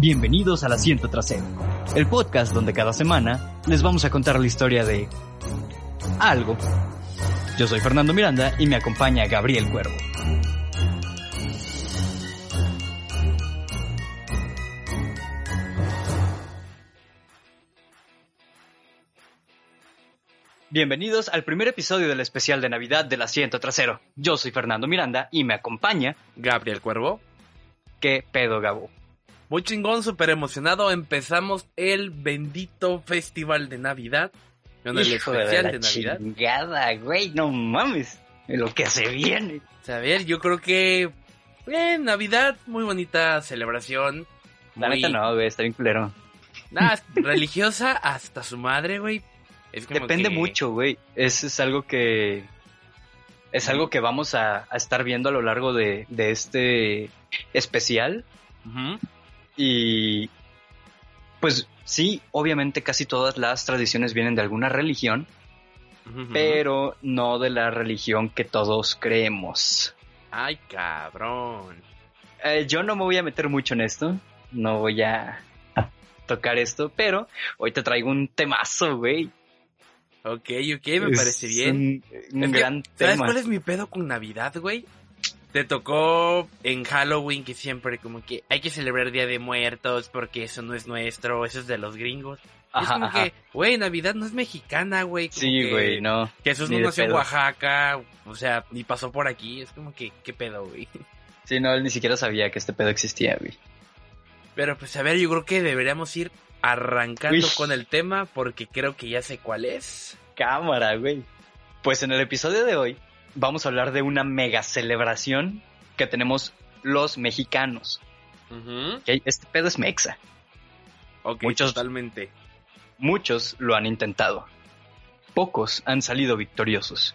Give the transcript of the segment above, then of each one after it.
Bienvenidos al Asiento Trasero, el podcast donde cada semana les vamos a contar la historia de algo. Yo soy Fernando Miranda y me acompaña Gabriel Cuervo. Bienvenidos al primer episodio del especial de Navidad del Asiento Trasero. Yo soy Fernando Miranda y me acompaña Gabriel Cuervo. ¿Qué pedo, Gabo? Muy chingón, súper emocionado. Empezamos el bendito festival de Navidad. Con el Hijo especial de, la Navidad. Chingada, güey, no mames. Lo que se viene. a ver, yo creo que. Eh, Navidad, muy bonita celebración. La neta no, güey, está bien culero. Nada, religiosa hasta su madre, güey. Depende mucho, güey. Es, es algo que. Es algo que vamos a, estar viendo a lo largo de, este especial. Y. Pues sí, obviamente casi todas las tradiciones vienen de alguna religión. Pero no de la religión que todos creemos. Ay, cabrón. Eh, yo no me voy a meter mucho en esto. No voy a tocar esto, pero hoy te traigo un temazo, güey. Ok, ok, me parece bien. Un, gran ¿Sabes cuál es mi pedo con Navidad, güey? Te tocó en Halloween que siempre como que hay que celebrar Día de Muertos porque eso no es nuestro, eso es de los gringos. es como que, güey, Navidad no es mexicana, güey. Sí, güey, no. Jesús no nació en Oaxaca, o sea, ni pasó por aquí. Es como que, ¿qué pedo, güey? Sí, no, él ni siquiera sabía que este pedo existía, güey. Pero pues a ver, yo creo que deberíamos ir arrancando con el tema porque creo que ya sé cuál es. Cámara, güey. Pues en el episodio de hoy vamos a hablar de una mega celebración que tenemos los mexicanos. Este pedo es mexa. Ok, muchos, totalmente. Muchos lo han intentado. Pocos han salido victoriosos.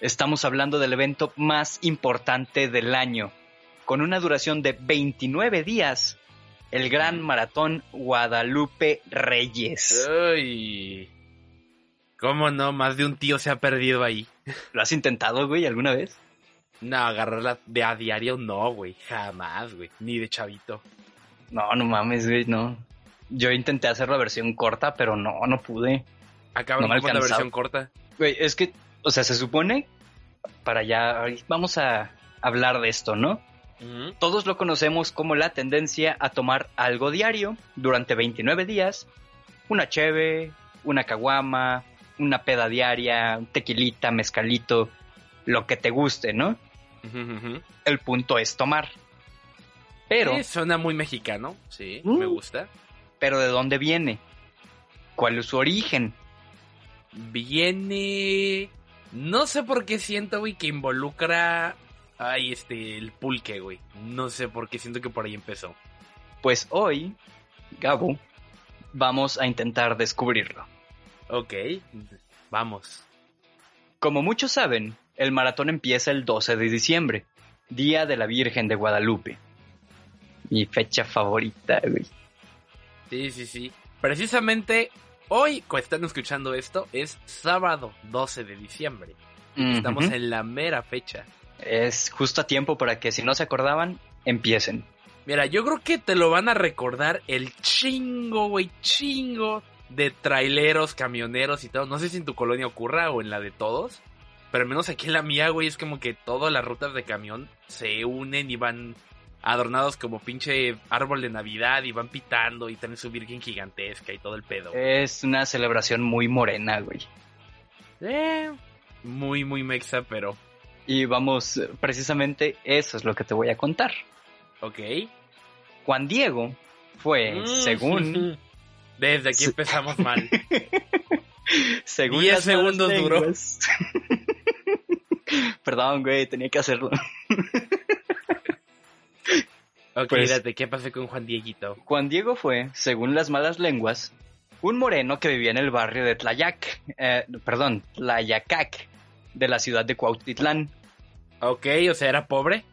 Estamos hablando del evento más importante del año, con una duración de 29 días el gran maratón Guadalupe Reyes. Ay. ¿Cómo no? Más de un tío se ha perdido ahí. ¿Lo has intentado, güey, alguna vez? No, agarrarla de a diario no, güey. Jamás, güey. Ni de chavito. No, no mames, güey, no. Yo intenté hacer la versión corta, pero no, no pude. Acaba no con la versión corta. Güey, es que, o sea, se supone, para ya, vamos a hablar de esto, ¿no? Todos lo conocemos como la tendencia a tomar algo diario durante 29 días, una cheve, una caguama, una peda diaria, un tequilita, mezcalito, lo que te guste, ¿no? El punto es tomar. Pero... suena muy mexicano, sí, me mm. gusta. Pero ¿de dónde viene? ¿Cuál es su origen? Viene... No sé por qué siento, güey, que involucra Ay, este, el pulque, güey. No sé por qué siento que por ahí empezó. Pues hoy, Gabo, vamos a intentar descubrirlo. Ok, vamos. Como muchos saben, el maratón empieza el 12 de diciembre, Día de la Virgen de Guadalupe. Mi fecha favorita, güey. Sí, sí, sí. Precisamente hoy, cuando están escuchando esto, es sábado 12 de diciembre. Estamos en la mera fecha. Es justo a tiempo para que si no se acordaban, empiecen. Mira, yo creo que te lo van a recordar el chingo, güey, chingo de traileros, camioneros y todo. No sé si en tu colonia ocurra o en la de todos. Pero al menos aquí en la mía, güey, es como que todas las rutas de camión se unen y van adornados como pinche árbol de Navidad y van pitando y tienen su virgen gigantesca y todo el pedo. Es una celebración muy morena, güey. Eh, muy, muy mexa, pero y vamos, precisamente eso es lo que te voy a contar. Ok. Juan Diego fue, mm. según... Desde aquí empezamos mal. según 10 segundos duró. Perdón, güey, tenía que hacerlo. ok, pues, ¿qué pasó con Juan Dieguito? Juan Diego fue, según las malas lenguas, un moreno que vivía en el barrio de Tlayac, eh, perdón, Tlayacac, de la ciudad de Cuautitlán. Ok, o sea, era pobre.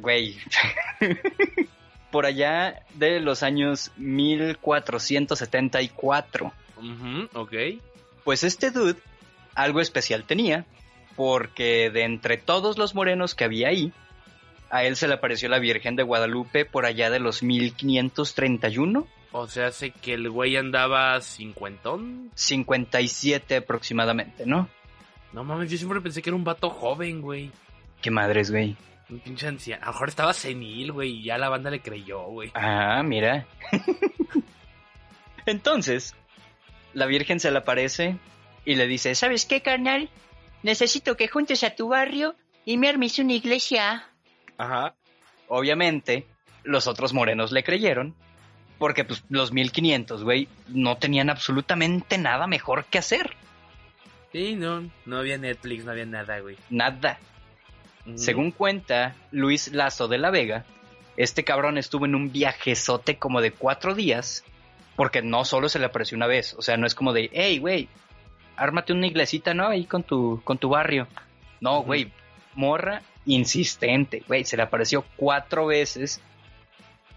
Güey. Por allá de los años 1474. ok. Pues este dude algo especial tenía, porque de entre todos los morenos que había ahí, a él se le apareció la Virgen de Guadalupe por allá de los 1531. O sea, hace que el güey andaba cincuentón. 57 aproximadamente, ¿no? No mames, yo siempre pensé que era un vato joven, güey. Qué madres, güey. Un pinche anciano. A lo mejor estaba senil, güey, y ya la banda le creyó, güey. Ah, mira. Entonces, la Virgen se le aparece y le dice, ¿sabes qué, carnal? Necesito que juntes a tu barrio y me armes una iglesia. Ajá. Obviamente, los otros morenos le creyeron, porque pues los 1500, güey, no tenían absolutamente nada mejor que hacer. Sí, no, no había Netflix, no había nada, güey. Nada. Según cuenta Luis Lazo de la Vega, este cabrón estuvo en un viajezote como de cuatro días, porque no solo se le apareció una vez, o sea, no es como de, hey, güey, ármate una iglesita, ¿no? Ahí con tu, con tu barrio. No, güey, morra insistente, güey, se le apareció cuatro veces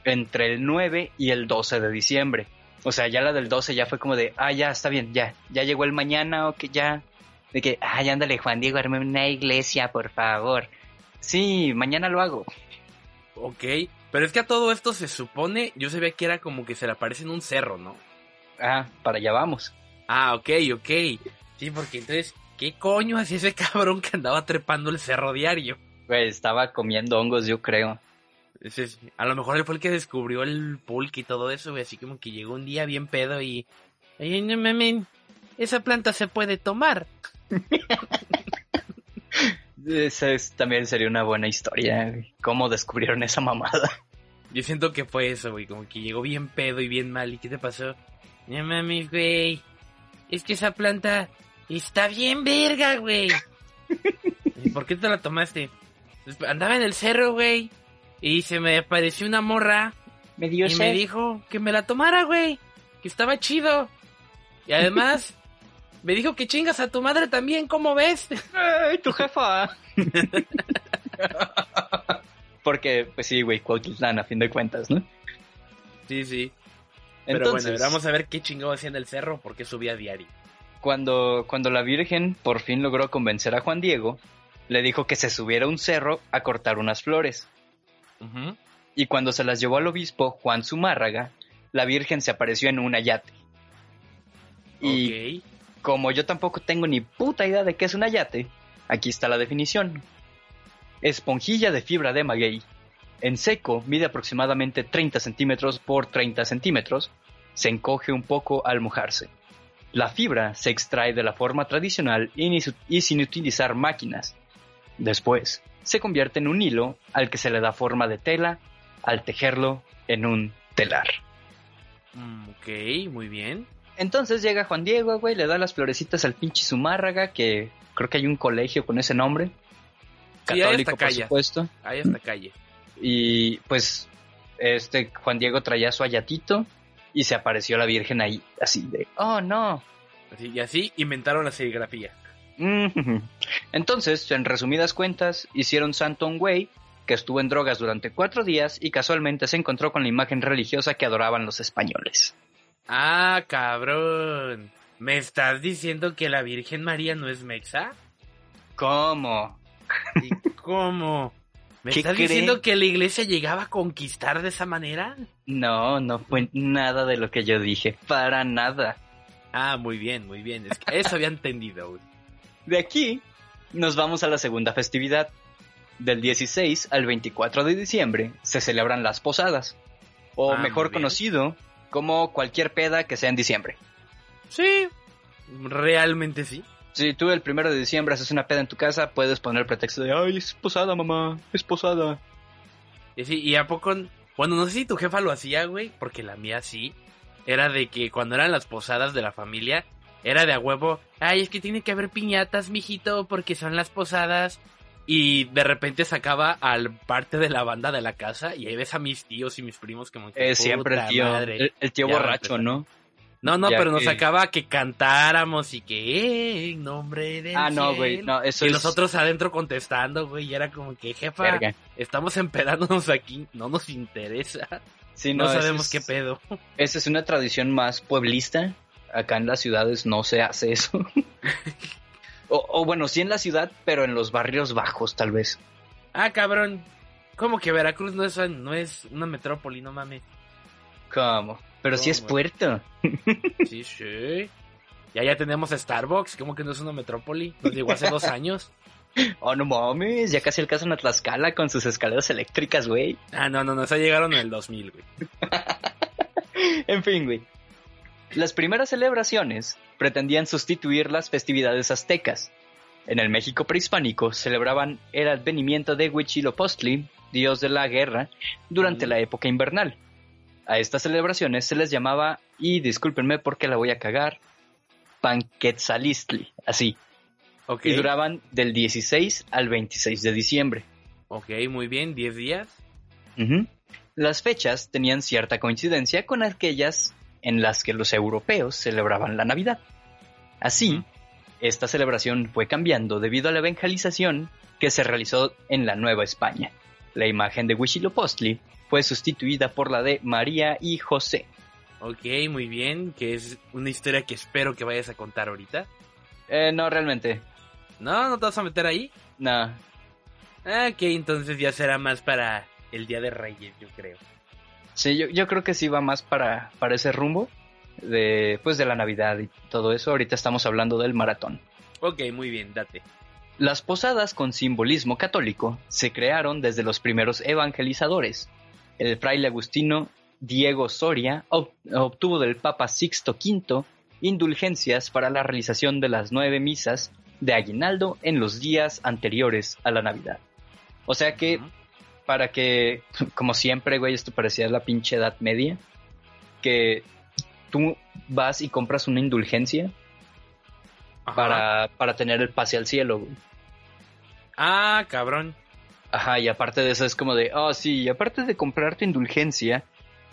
entre el 9 y el 12 de diciembre. O sea, ya la del 12 ya fue como de, ah, ya, está bien, ya, ya llegó el mañana o que ya, de que, ay, ándale, Juan Diego, arme una iglesia, por favor. Sí, mañana lo hago. Ok, pero es que a todo esto se supone, yo sabía que era como que se le aparece en un cerro, ¿no? Ah, para allá vamos. Ah, ok, ok. Sí, porque entonces, ¿qué coño hacía ese cabrón que andaba trepando el cerro diario? Güey, estaba comiendo hongos, yo creo. a lo mejor él fue el que descubrió el pulque y todo eso, güey. Así como que llegó un día bien pedo y. Ay, no mames, esa planta se puede tomar. Esa también sería una buena historia. ¿Cómo descubrieron esa mamada? Yo siento que fue eso, güey. Como que llegó bien pedo y bien mal. ¿Y qué te pasó? No mames, güey. Es que esa planta está bien verga, güey. ¿Y por qué te la tomaste? Pues, andaba en el cerro, güey. Y se me apareció una morra. Me dio y me dijo que me la tomara, güey. Que estaba chido. Y además, me dijo que chingas a tu madre también, ¿cómo ves? ¡Ay, tu jefa! Porque, pues sí, güey, Cuautitlán, a fin de cuentas, ¿no? Sí, sí. Pero bueno, vamos a ver qué chingado hacía en el cerro, porque subía a diario. Cuando, cuando la Virgen por fin logró convencer a Juan Diego, le dijo que se subiera a un cerro a cortar unas flores. Y cuando se las llevó al obispo Juan Zumárraga, la Virgen se apareció en un ayate. Y como yo tampoco tengo ni puta idea de qué es un ayate, aquí está la definición. Esponjilla de fibra de maguey. En seco mide aproximadamente 30 centímetros por 30 centímetros. Se encoge un poco al mojarse. La fibra se extrae de la forma tradicional y sin utilizar máquinas. Después, se convierte en un hilo al que se le da forma de tela al tejerlo en un telar. Mm, ok, muy bien. Entonces llega Juan Diego, güey, le da las florecitas al pinche Zumárraga, que creo que hay un colegio con ese nombre. Católico, por supuesto. Ahí está calle. Y pues, este Juan Diego traía su ayatito y se apareció la Virgen ahí, así de, oh no. y así inventaron la serigrafía. Entonces, en resumidas cuentas, hicieron santo un güey que estuvo en drogas durante cuatro días y casualmente se encontró con la imagen religiosa que adoraban los españoles. Ah, cabrón. ¿Me estás diciendo que la Virgen María no es mexa? ¿Cómo? ¿Y cómo? ¿Me estás diciendo que la iglesia llegaba a conquistar de esa manera? No, no fue nada de lo que yo dije, para nada. Ah, muy bien, muy bien. Es que eso había entendido. Güey. De aquí nos vamos a la segunda festividad. Del 16 al 24 de diciembre se celebran las posadas, o ah, mejor conocido como cualquier peda que sea en diciembre. Sí, realmente sí. Si tú el primero de diciembre haces una peda en tu casa, puedes poner el pretexto de, ay, es posada, mamá, es posada. Y sí, y a poco, bueno, no sé si tu jefa lo hacía, güey, porque la mía sí. Era de que cuando eran las posadas de la familia, era de a huevo, ay, es que tiene que haber piñatas, mijito, porque son las posadas. Y de repente sacaba al parte de la banda de la casa y ahí ves a mis tíos y mis primos como que... Es siempre el tío, el, tío borracho, ¿no? No, no, pero nos sacaba que cantáramos y que eh, en nombre de Ah, no, güey, no, eso Y nosotros adentro contestando, güey, y era como que, jefa, estamos empedándonos aquí, no nos interesa. Sí, no, sabemos qué pedo. Esa es una tradición más pueblista acá en las ciudades no se hace eso. o, bueno, sí en la ciudad, pero en los barrios bajos tal vez. Ah, cabrón. ¿Cómo que Veracruz no es, no es una metrópoli, no mames? ¿Cómo? Pero sí es puerto. Sí, sí. Ya ya tenemos Starbucks, ¿cómo que no es una metrópoli? Nos llegó hace dos años. Oh, no mames, ya casi alcanzan a Tlaxcala con sus escaleras eléctricas, güey. Ah, no, no, no, se llegaron en el 2000, güey. en fin, güey. Las primeras celebraciones pretendían sustituir las festividades aztecas. En el México prehispánico celebraban el advenimiento de Huitzilopochtli, dios de la guerra, durante la época invernal. A estas celebraciones se les llamaba, y discúlpenme porque la voy a cagar, Panquetzalistli, así. Y duraban del 16 al 26 de diciembre. Ok, muy bien, 10 días. Las fechas tenían cierta coincidencia con aquellas en las que los europeos celebraban la Navidad. Así, esta celebración fue cambiando debido a la evangelización que se realizó en la Nueva España. La imagen de Huitzilopochtli fue sustituida por la de María y José. Ok, muy bien, que es una historia que espero que vayas a contar ahorita. Eh, no, realmente. ¿No? ¿No te vas a meter ahí? No. Ok, entonces ya será más para el Día de Reyes, yo creo. Sí, yo, yo creo que sí va más para, para ese rumbo de, pues, de la Navidad y todo eso. Ahorita estamos hablando del maratón. Ok, muy bien, date. Las posadas con simbolismo católico se crearon desde los primeros evangelizadores. El fraile agustino Diego Soria obtuvo del Papa Sixto V indulgencias para la realización de las nueve misas de aguinaldo en los días anteriores a la Navidad. O sea que, para que, como siempre, güey, esto parecía la pinche Edad Media, que tú vas y compras una indulgencia para, para tener el pase al cielo, güey. Ah, cabrón. Ajá, y aparte de eso es como de, oh sí, y aparte de comprarte indulgencia,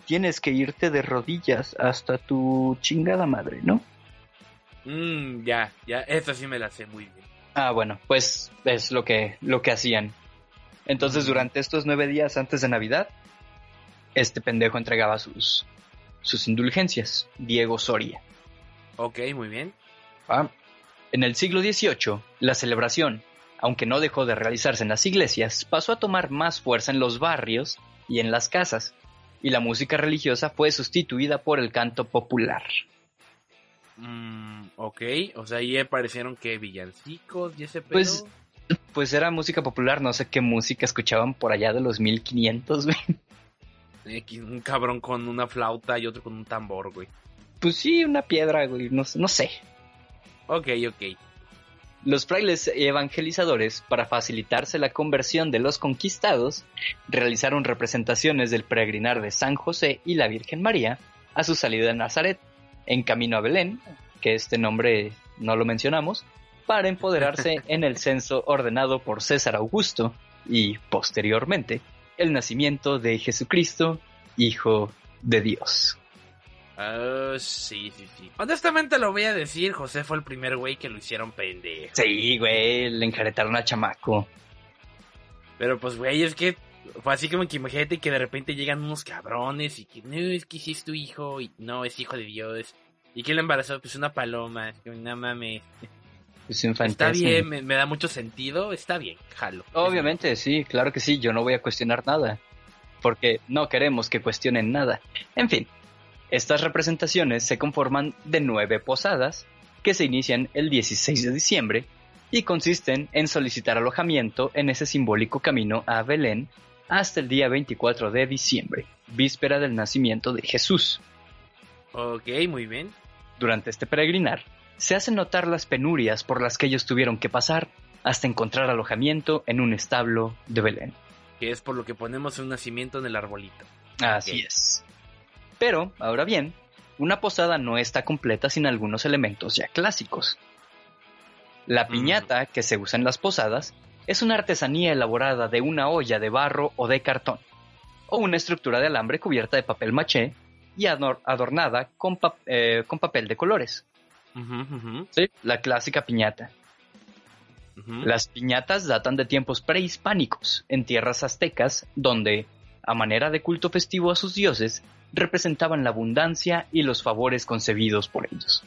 tienes que irte de rodillas hasta tu chingada madre, ¿no? Mmm, ya, ya, esa sí me la sé muy bien. Ah, bueno, pues es lo que, lo que hacían. Entonces, durante estos nueve días antes de Navidad, este pendejo entregaba sus, sus indulgencias, Diego Soria. Ok, muy bien. Ah, en el siglo XVIII, la celebración, aunque no dejó de realizarse en las iglesias, pasó a tomar más fuerza en los barrios y en las casas, y la música religiosa fue sustituida por el canto popular. Mm, ok, o sea, ahí aparecieron que villancicos y ese pedo. Pues, pues era música popular, no sé qué música escuchaban por allá de los 1500, güey. Un cabrón con una flauta y otro con un tambor, güey. Pues sí, una piedra, güey, no, no sé. Ok, ok. Los frailes evangelizadores, para facilitarse la conversión de los conquistados, realizaron representaciones del peregrinar de San José y la Virgen María a su salida de Nazaret, en camino a Belén, que este nombre no lo mencionamos, para empoderarse en el censo ordenado por César Augusto y, posteriormente, el nacimiento de Jesucristo, Hijo de Dios. Ah, sí, sí, sí. Honestamente lo voy a decir, José fue el primer güey que lo hicieron pendejo. Sí, güey, le enjaretaron a chamaco. Pero pues, güey, es que fue así como que imagínate que de repente llegan unos cabrones y que no, es que sí es tu hijo y no, es hijo de Dios. ¿Y quién le embarazó? Pues una paloma. No mames. Un está bien, me, me, da mucho sentido, está bien, jalo. Obviamente, sí, claro que sí, yo no voy a cuestionar nada. Porque no queremos que cuestionen nada. En fin, estas representaciones se conforman de nueve posadas que se inician el 16 de diciembre y consisten en solicitar alojamiento en ese simbólico camino a Belén hasta el día 24 de diciembre, víspera del nacimiento de Jesús. Ok, muy bien. Durante este peregrinar, se hacen notar las penurias por las que ellos tuvieron que pasar hasta encontrar alojamiento en un establo de Belén. Que es por lo que ponemos un nacimiento en el arbolito. Así es. Pero, ahora bien, una posada no está completa sin algunos elementos ya clásicos. La piñata que se usa en las posadas es una artesanía elaborada de una olla de barro o de cartón, o una estructura de alambre cubierta de papel maché y adornada con, eh, con papel de colores. ¿Sí? La clásica piñata. Las piñatas datan de tiempos prehispánicos, en tierras aztecas, donde, a manera de culto festivo a sus dioses, representaban la abundancia y los favores concebidos por ellos.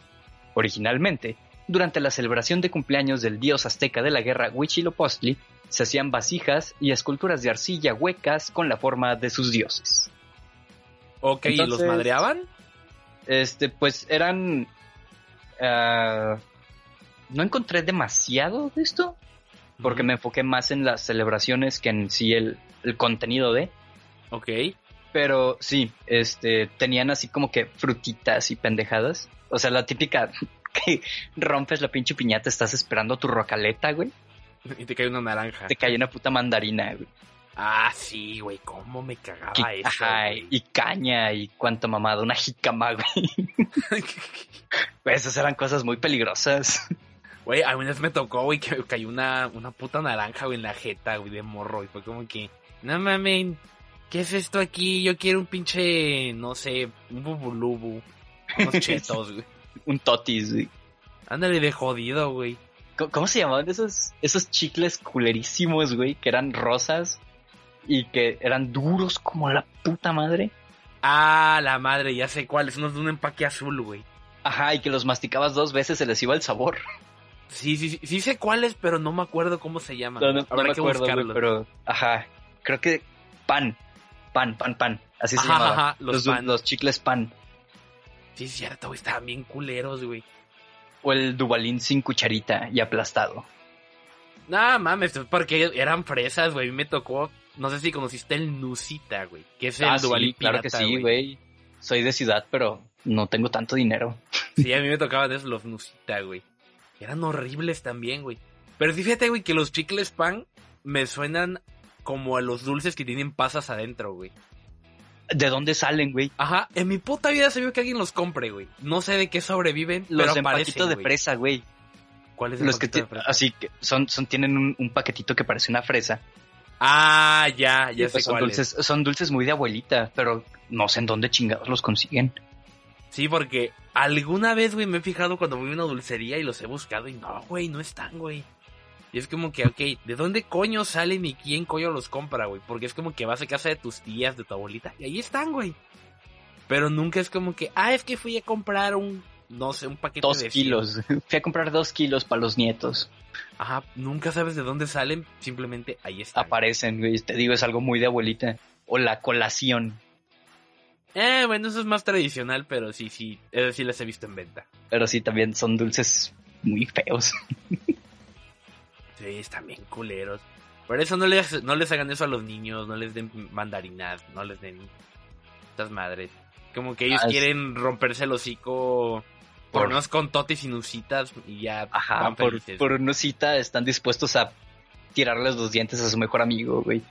Originalmente, durante la celebración de cumpleaños del dios azteca de la guerra Huitzilopochtli, se hacían vasijas y esculturas de arcilla huecas con la forma de sus dioses. Ok, ¿y los madreaban? Este, pues eran... Ah, no encontré demasiado de esto, porque me enfoqué más en las celebraciones que en sí el, el contenido de. Ok. Pero sí, este, tenían así como que frutitas y pendejadas. O sea, la típica que rompes la pinche piñata, estás esperando tu rocaleta, güey. Y te cae una naranja. Te cae una puta mandarina, güey. Ah, sí, güey, cómo me cagaba eso. Ajá, y caña y cuánto mamada, una jicama, güey. Esas eran cosas muy peligrosas. Güey, a mí vez me tocó, güey, que cayó una, una puta naranja, güey, en la jeta, güey, de morro. Y fue como que, no mames, ¿qué es esto aquí? Yo quiero un pinche, no sé, un bubulubu. Unos chetos, güey. un totis, güey. Ándale de jodido, güey. ¿Cómo, se llamaban esos, esos chicles culerísimos, güey? Que eran rosas y que eran duros como la puta madre. Ah, la madre, ya sé cuáles, unos de un empaque azul, güey. Ajá, y que los masticabas dos veces se les iba el sabor. Sí, sí, sí, sí sé cuáles, pero no me acuerdo cómo se llaman. No, no, me acuerdo, pero ajá, creo que pan, pan, pan, pan, así se llama. Ajá, los, los, chicles pan. Sí, es cierto, güey, estaban bien culeros, güey. O el Dubalín sin cucharita y aplastado. No mames, porque eran fresas, güey. Me tocó no sé si conociste el Nusita, güey. Que es el ah, Claro que sí, güey. Soy de ciudad, pero no tengo tanto dinero. Sí, a mí me tocaban esos los Nusita, güey. Eran horribles también, güey. Pero fíjate, güey, que los chicles pan me suenan como a los dulces que tienen pasas adentro, güey. ¿De dónde salen, güey? Ajá, en mi puta vida se vio que alguien los compre, güey. No sé de qué sobreviven, los pero de fresa, güey. ¿Cuál es el los que de fresa? Así que son, son tienen un, un, paquetito que parece una fresa Ah, ya, ya sé pues son dulces, Son dulces muy de abuelita, pero no sé en dónde chingados los consiguen. Sí, porque alguna vez, güey, me he fijado cuando voy a una dulcería y los he buscado y no, güey, no están, güey. Y es como que, ok, ¿de dónde coño salen y quién coño los compra, güey? Porque es como que vas a casa de tus tías, de tu abuelita, y ahí están, güey. Pero nunca es como que, ah, es que fui a comprar un, no sé, un paquete dos kilos. Fui a comprar dos kilos para los nietos. Ajá, nunca sabes de dónde salen, simplemente ahí están. Aparecen, güey, te digo, es algo muy de abuelita. O la colación. Eh, bueno, eso es más tradicional, pero sí, sí, eso sí las he visto en venta. Pero sí, también son dulces muy feos. sí, están bien culeros. Por eso no les, no les hagan eso a los niños, no les den mandarinas, no les den estas madres. Como que ellos ah, quieren romperse el hocico por unos con totis y nusitas y ya Ajá, por, por nusita están dispuestos a tirarles los dientes a su mejor amigo, güey.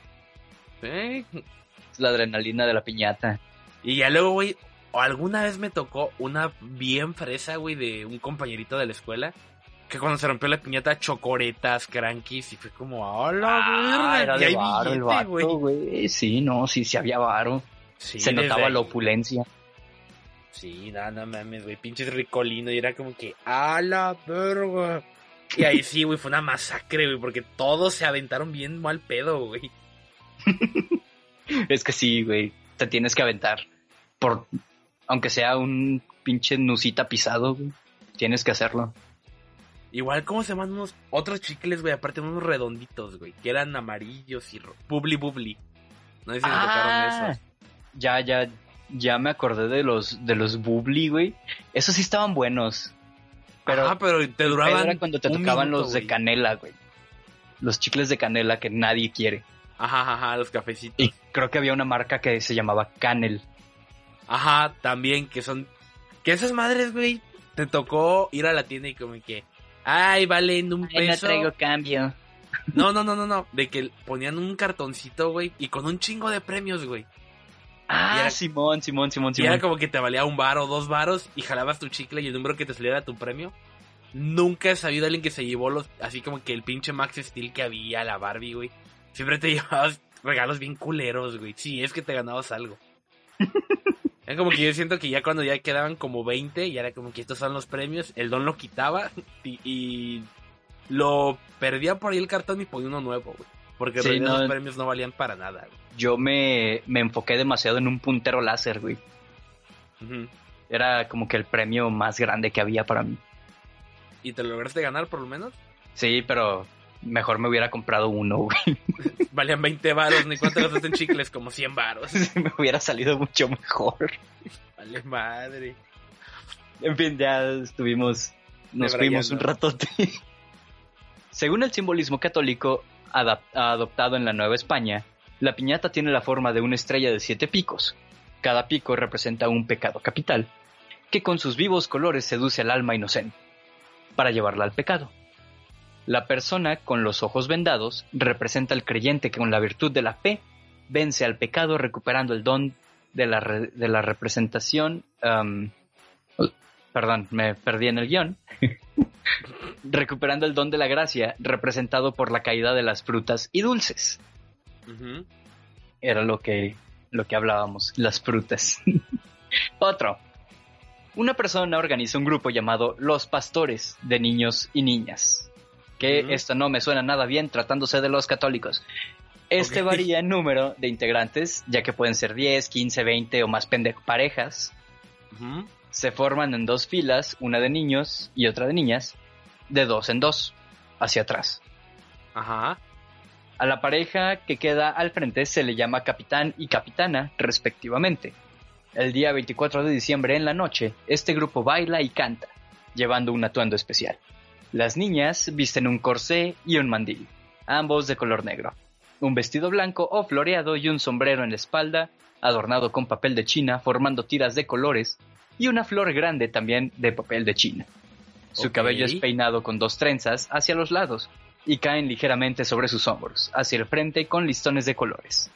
Es la adrenalina de la piñata. Y ya luego, güey, alguna vez me tocó una bien fresa, güey, de un compañerito de la escuela. Que cuando se rompió la piñata, chocoretas, crankies, y fue como, ¡hola, ah, Era de varo, güey. Sí, no, sí, sí había varo. se notaba la opulencia. Sí, nada, mames, güey, pinches ricolino. Y era como que, ¡a la verga! Y ahí sí, güey, fue una masacre, güey, porque todos se aventaron bien mal pedo, güey. es que sí, güey, te tienes que aventar. Por, aunque sea un pinche nusita pisado, güey, tienes que hacerlo. Igual, ¿cómo se llaman unos otros chicles, güey? Aparte, unos redonditos, güey, que eran amarillos y bubli bubli. No sé si me tocaron ah. esos. Ya, ya, ya me acordé de los de los Bubli, güey. Esos sí estaban buenos. Pero, ah, pero te duraban. Era cuando te tocaban los de canela, güey. Los chicles de canela que nadie quiere. Ajá, ajá, los cafecitos. Y creo que había una marca que se llamaba Canel. Ajá, también, que son. Que esas madres, güey, te tocó ir a la tienda y como que. Ay, valen un peso. no traigo cambio. No, no, no, no, no. De que ponían un cartoncito, güey, y con un chingo de premios, güey. Ah, Simón, Simón, Simón, Simón. Y era como que te valía un bar o dos varos y jalabas tu chicle y el número que te saliera tu premio. Nunca he sabido a alguien que se llevó los, así como que el pinche Max Steel que había, la Barbie, güey. Siempre te llevabas regalos bien culeros, güey. Sí, es que te ganabas algo. Era como que yo siento que ya cuando ya quedaban como 20, y era como que estos son los premios, el don lo quitaba y, lo perdía por ahí el cartón y ponía uno nuevo, güey. Porque los premios no valían para nada, güey yo me, me enfoqué demasiado en un puntero láser, güey. Era como que el premio más grande que había para mí. ¿Y te lo lograste ganar por lo menos? Sí, pero mejor me hubiera comprado uno, güey. Valían 20 varos, ni cuánto gastaste en chicles, como 100 varos. me hubiera salido mucho mejor. Vale madre. En fin, ya estuvimos, nos fuimos un ratote. Según el simbolismo católico adoptado en la Nueva España, la piñata tiene la forma de una estrella de siete picos. Cada pico representa un pecado capital, que con sus vivos colores seduce al alma inocente, para llevarla al pecado. La persona con los ojos vendados representa al creyente que con la virtud de la fe vence al pecado recuperando el don de la, de la representación. perdón, me perdí en el guion. recuperando el don de la gracia representado por la caída de las frutas y dulces. Era lo que, lo que hablábamos, las frutas. Otro. Una persona organiza un grupo llamado Los Pastores de Niños y Niñas que esto no me suena nada bien tratándose de los católicos. Este varía en número de integrantes, ya que pueden ser 10, 15, 20 o más parejas. Se forman en dos filas, una de niños y otra de niñas, de dos en dos, hacia atrás. Ajá. A la pareja que queda al frente se le llama capitán y capitana, respectivamente. El día 24 de diciembre en la noche, este grupo baila y canta, llevando un atuendo especial. Las niñas visten un corsé y un mandil, ambos de color negro, un vestido blanco o floreado y un sombrero en la espalda, adornado con papel de china formando tiras de colores, y una flor grande también de papel de china. Su cabello es peinado con dos trenzas hacia los lados y caen ligeramente sobre sus hombros, hacia el frente con listones de colores.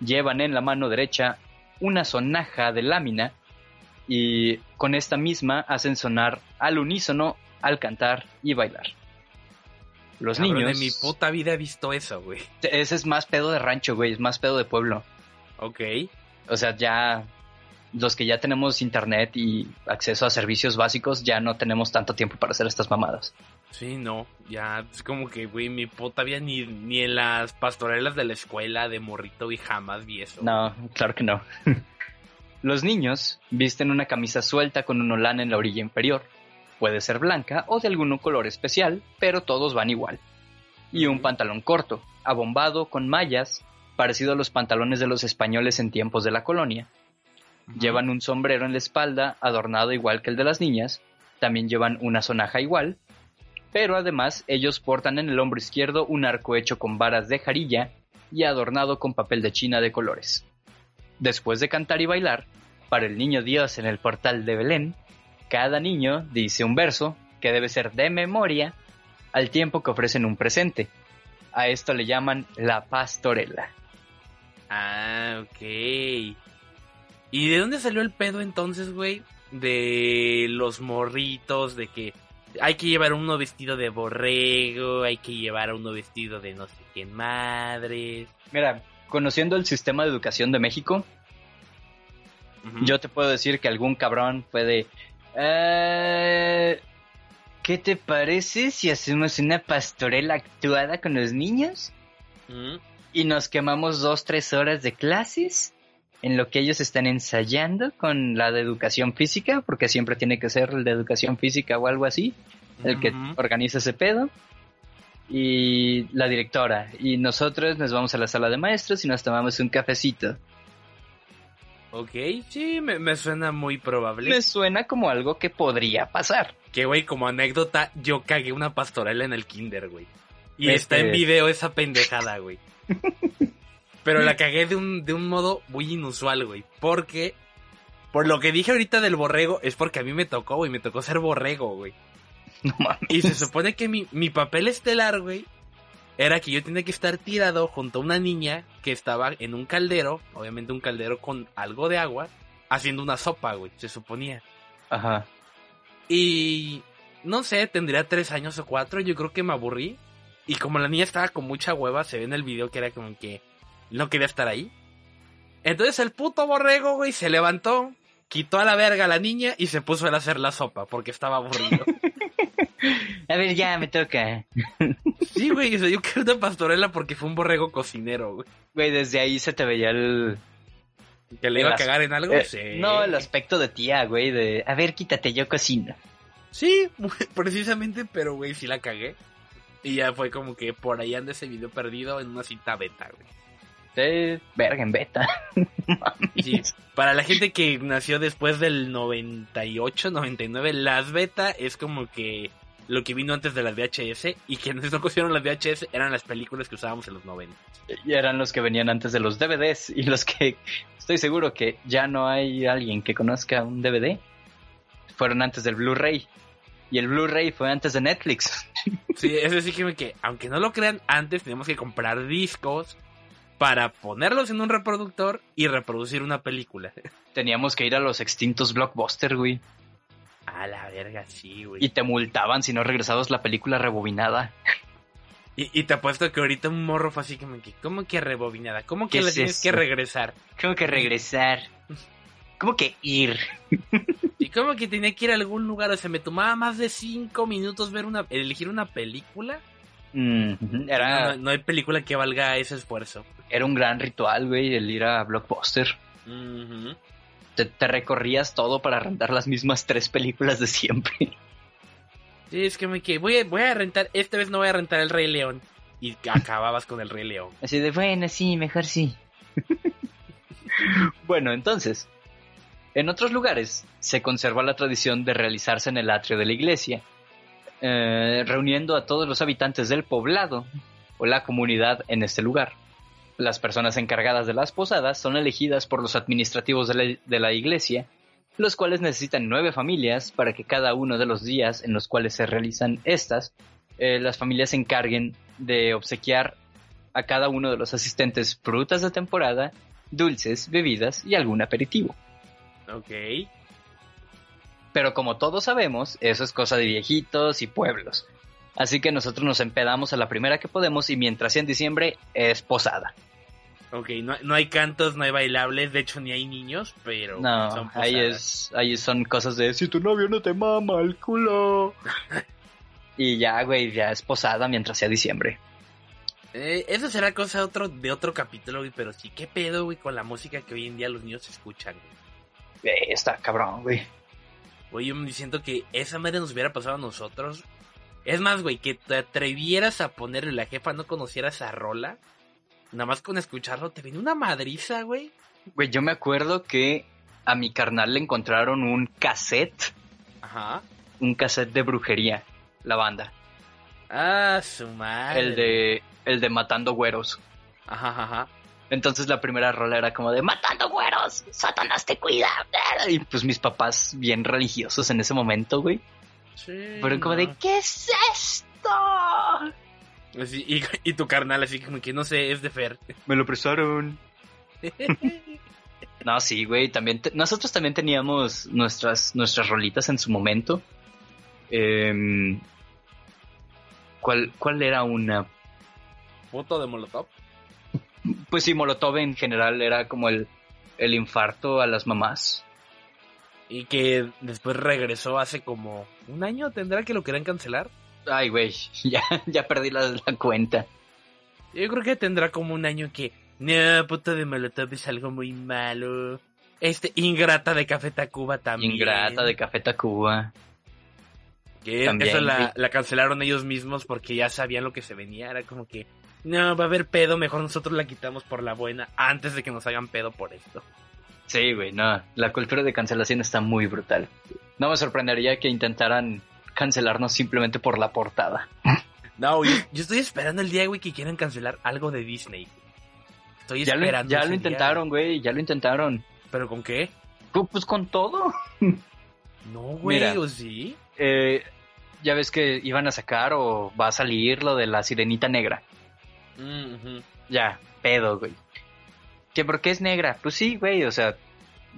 Llevan en la mano derecha una sonaja de lámina y con esta misma hacen sonar al unísono al cantar y bailar. Los niños. De mi puta vida he visto eso, güey. Ese es más pedo de rancho, güey. Es más pedo de pueblo. Ok. O sea, ya. Los que ya tenemos internet y acceso a servicios básicos, ya no tenemos tanto tiempo para hacer estas mamadas. Sí, no. Ya es como que, güey, mi puta vida ni, ni en las pastorelas de la escuela de morrito y jamás vi eso. No, claro que no. Los niños visten una camisa suelta con un olán en la orilla inferior Puede ser blanca o de algún color especial, pero todos van igual. Y un pantalón corto, abombado con mallas, parecido a los pantalones de los españoles en tiempos de la colonia. Llevan un sombrero en la espalda, adornado igual que el de las niñas. También llevan una sonaja igual. Pero además ellos portan en el hombro izquierdo un arco hecho con varas de jarilla y adornado con papel de china de colores. Después de cantar y bailar, para el niño Dios en el portal de Belén, cada niño dice un verso que debe ser de memoria al tiempo que ofrecen un presente. A esto le llaman la pastorela. Ah, ok. ¿Y de dónde salió el pedo entonces, güey? De los morritos, de que hay que llevar uno vestido de borrego, hay que llevar uno vestido de no sé quién madres. Mira, conociendo el sistema de educación de México, yo te puedo decir que algún cabrón puede eh, ¿Qué te parece si hacemos una pastorela actuada con los niños? Y nos quemamos dos, tres horas de clases en lo que ellos están ensayando con la de educación física, porque siempre tiene que ser el de educación física o algo así, el que organiza ese pedo. Y la directora. Y nosotros nos vamos a la sala de maestros y nos tomamos un cafecito. Ok, sí, me, suena muy probable. Me suena como algo que podría pasar. Que, güey, como anécdota, yo cagué una pastorela en el kinder, güey. Y está en video esa pendejada, güey. Pero la cagué de un, de un modo muy inusual, güey. Porque, por lo que dije ahorita del borrego, es porque a mí me tocó, güey. Me tocó ser borrego, güey. No mames. Y se supone que mi, mi papel estelar, güey, era que yo tenía que estar tirado junto a una niña que estaba en un caldero, obviamente un caldero con algo de agua, haciendo una sopa, güey, se suponía. Ajá. Y no sé, tendría tres años o cuatro, yo creo que me aburrí. Y como la niña estaba con mucha hueva, se ve en el video que era como que no quería estar ahí. Entonces el puto borrego, güey, se levantó, quitó a la verga a la niña y se puso a hacer la sopa porque estaba aburrido. A ver, ya me toca. Sí, güey, yo quiero una pastorela porque fue un borrego cocinero, güey. Güey, desde ahí se te veía el... ¿Que le iba a cagar en algo? Eh, sí. No, el aspecto de tía, güey, de... A ver, quítate, yo cocino. Sí, precisamente, pero, güey, sí la cagué. Y ya fue como que por ahí anda ese video perdido en una cinta beta, güey. Sí, verga en beta. sí, para la gente que nació después del 98, 99, las beta es como que lo que vino antes de las VHS y quienes no conocieron las VHS eran las películas que usábamos en los 90. Y eran los que venían antes de los DVDs y los que estoy seguro que ya no hay alguien que conozca un DVD. Fueron antes del Blu-ray. Y el Blu-ray fue antes de Netflix. Sí, es decir, que, que aunque no lo crean, antes teníamos que comprar discos para ponerlos en un reproductor y reproducir una película. Teníamos que ir a los extintos blockbuster, güey. A la verga, sí, güey. Y te multaban si no regresabas la película rebobinada. Y, te apuesto que ahorita un morro fue así como que, ¿cómo que rebobinada? ¿Cómo que la tienes que regresar? ¿Cómo que regresar? ¿Cómo que ir? ¿Y cómo que tenía que ir a algún lugar? O sea, me tomaba más de cinco minutos ver una, elegir una película. Era... no, hay película que valga ese esfuerzo. Era un gran ritual, güey, el ir a Blockbuster. te, recorrías todo para rentar las mismas tres películas de siempre. Sí, es que me que voy a, voy a rentar, esta vez no voy a rentar El Rey León. Y acababas con El Rey León. Así de, bueno, sí, mejor sí. bueno, entonces, en otros lugares se conserva la tradición de realizarse en el atrio de la iglesia, eh, reuniendo a todos los habitantes del poblado o la comunidad en este lugar. Las personas encargadas de las posadas son elegidas por los administrativos de la iglesia los cuales necesitan nueve familias para que cada uno de los días en los cuales se realizan estas, eh, las familias se encarguen de obsequiar a cada uno de los asistentes frutas de temporada, dulces, bebidas y algún aperitivo. Ok. Pero como todos sabemos, eso es cosa de viejitos y pueblos. Así que nosotros nos empedamos a la primera que podemos y mientras sea en diciembre es posada. Ok, no, hay cantos, no hay bailables, de hecho ni hay niños, pero no, ahí es, ahí son cosas de si tu novio no te mama el culo. y ya, güey, ya es posada mientras sea diciembre. Eh, eso será cosa otro, de otro capítulo, güey, pero sí, ¿qué pedo, güey, con la música que hoy en día los niños escuchan, güey? Eh, está cabrón, güey. Oye, yo me siento que esa madre nos hubiera pasado a nosotros. Es más, güey, que te atrevieras a ponerle la jefa no conociera esa rola nada más con escucharlo te viene una madriza, güey. Güey, yo me acuerdo que a mi carnal le encontraron un cassette. Ajá. Un cassette de brujería, la banda. Ah, su madre. El de, el de Matando Güeros. Ajá, ajá. Entonces la primera rola era como de Matando Güeros, Satanás te cuida. Y pues mis papás bien religiosos en ese momento, güey. Sí. Fueron como de, ¿qué es esto? y, tu carnal, así como que no sé, es de Fer. Me lo prestaron. no, sí, güey, también nosotros también teníamos nuestras, nuestras rolitas en su momento. Em, ¿cuál, ¿Cuál era una? ¿Foto de Molotov? Pues sí, Molotov en general era como el, el infarto a las mamás. Y que después regresó hace como un año, ¿tendrá que lo querían cancelar? Ay, güey, ya, ya perdí la, cuenta. Yo creo que tendrá como un año que... No, puto de Molotov es algo muy malo. Este, Ingrata de Café Tacuba también. Ingrata de Café Tacuba. Que eso la, la, cancelaron ellos mismos porque ya sabían lo que se venía. Era como que, no, va a haber pedo, mejor nosotros la quitamos por la buena antes de que nos hagan pedo por esto. Sí, güey, no. La cultura de cancelación está muy brutal. No me sorprendería que intentaran cancelarnos simplemente por la portada. No, yo, estoy esperando el día, güey, que quieran cancelar algo de Disney. Estoy esperando. ya lo intentaron, güey, ya lo intentaron. ¿Pero con qué? Pues, pues con todo. No, güey, o sí. Eh, ya ves que iban a sacar o va a salir lo de la sirenita negra. Mm, ya, pedo, güey. ¿Que por qué es negra? Pues sí, güey, o sea,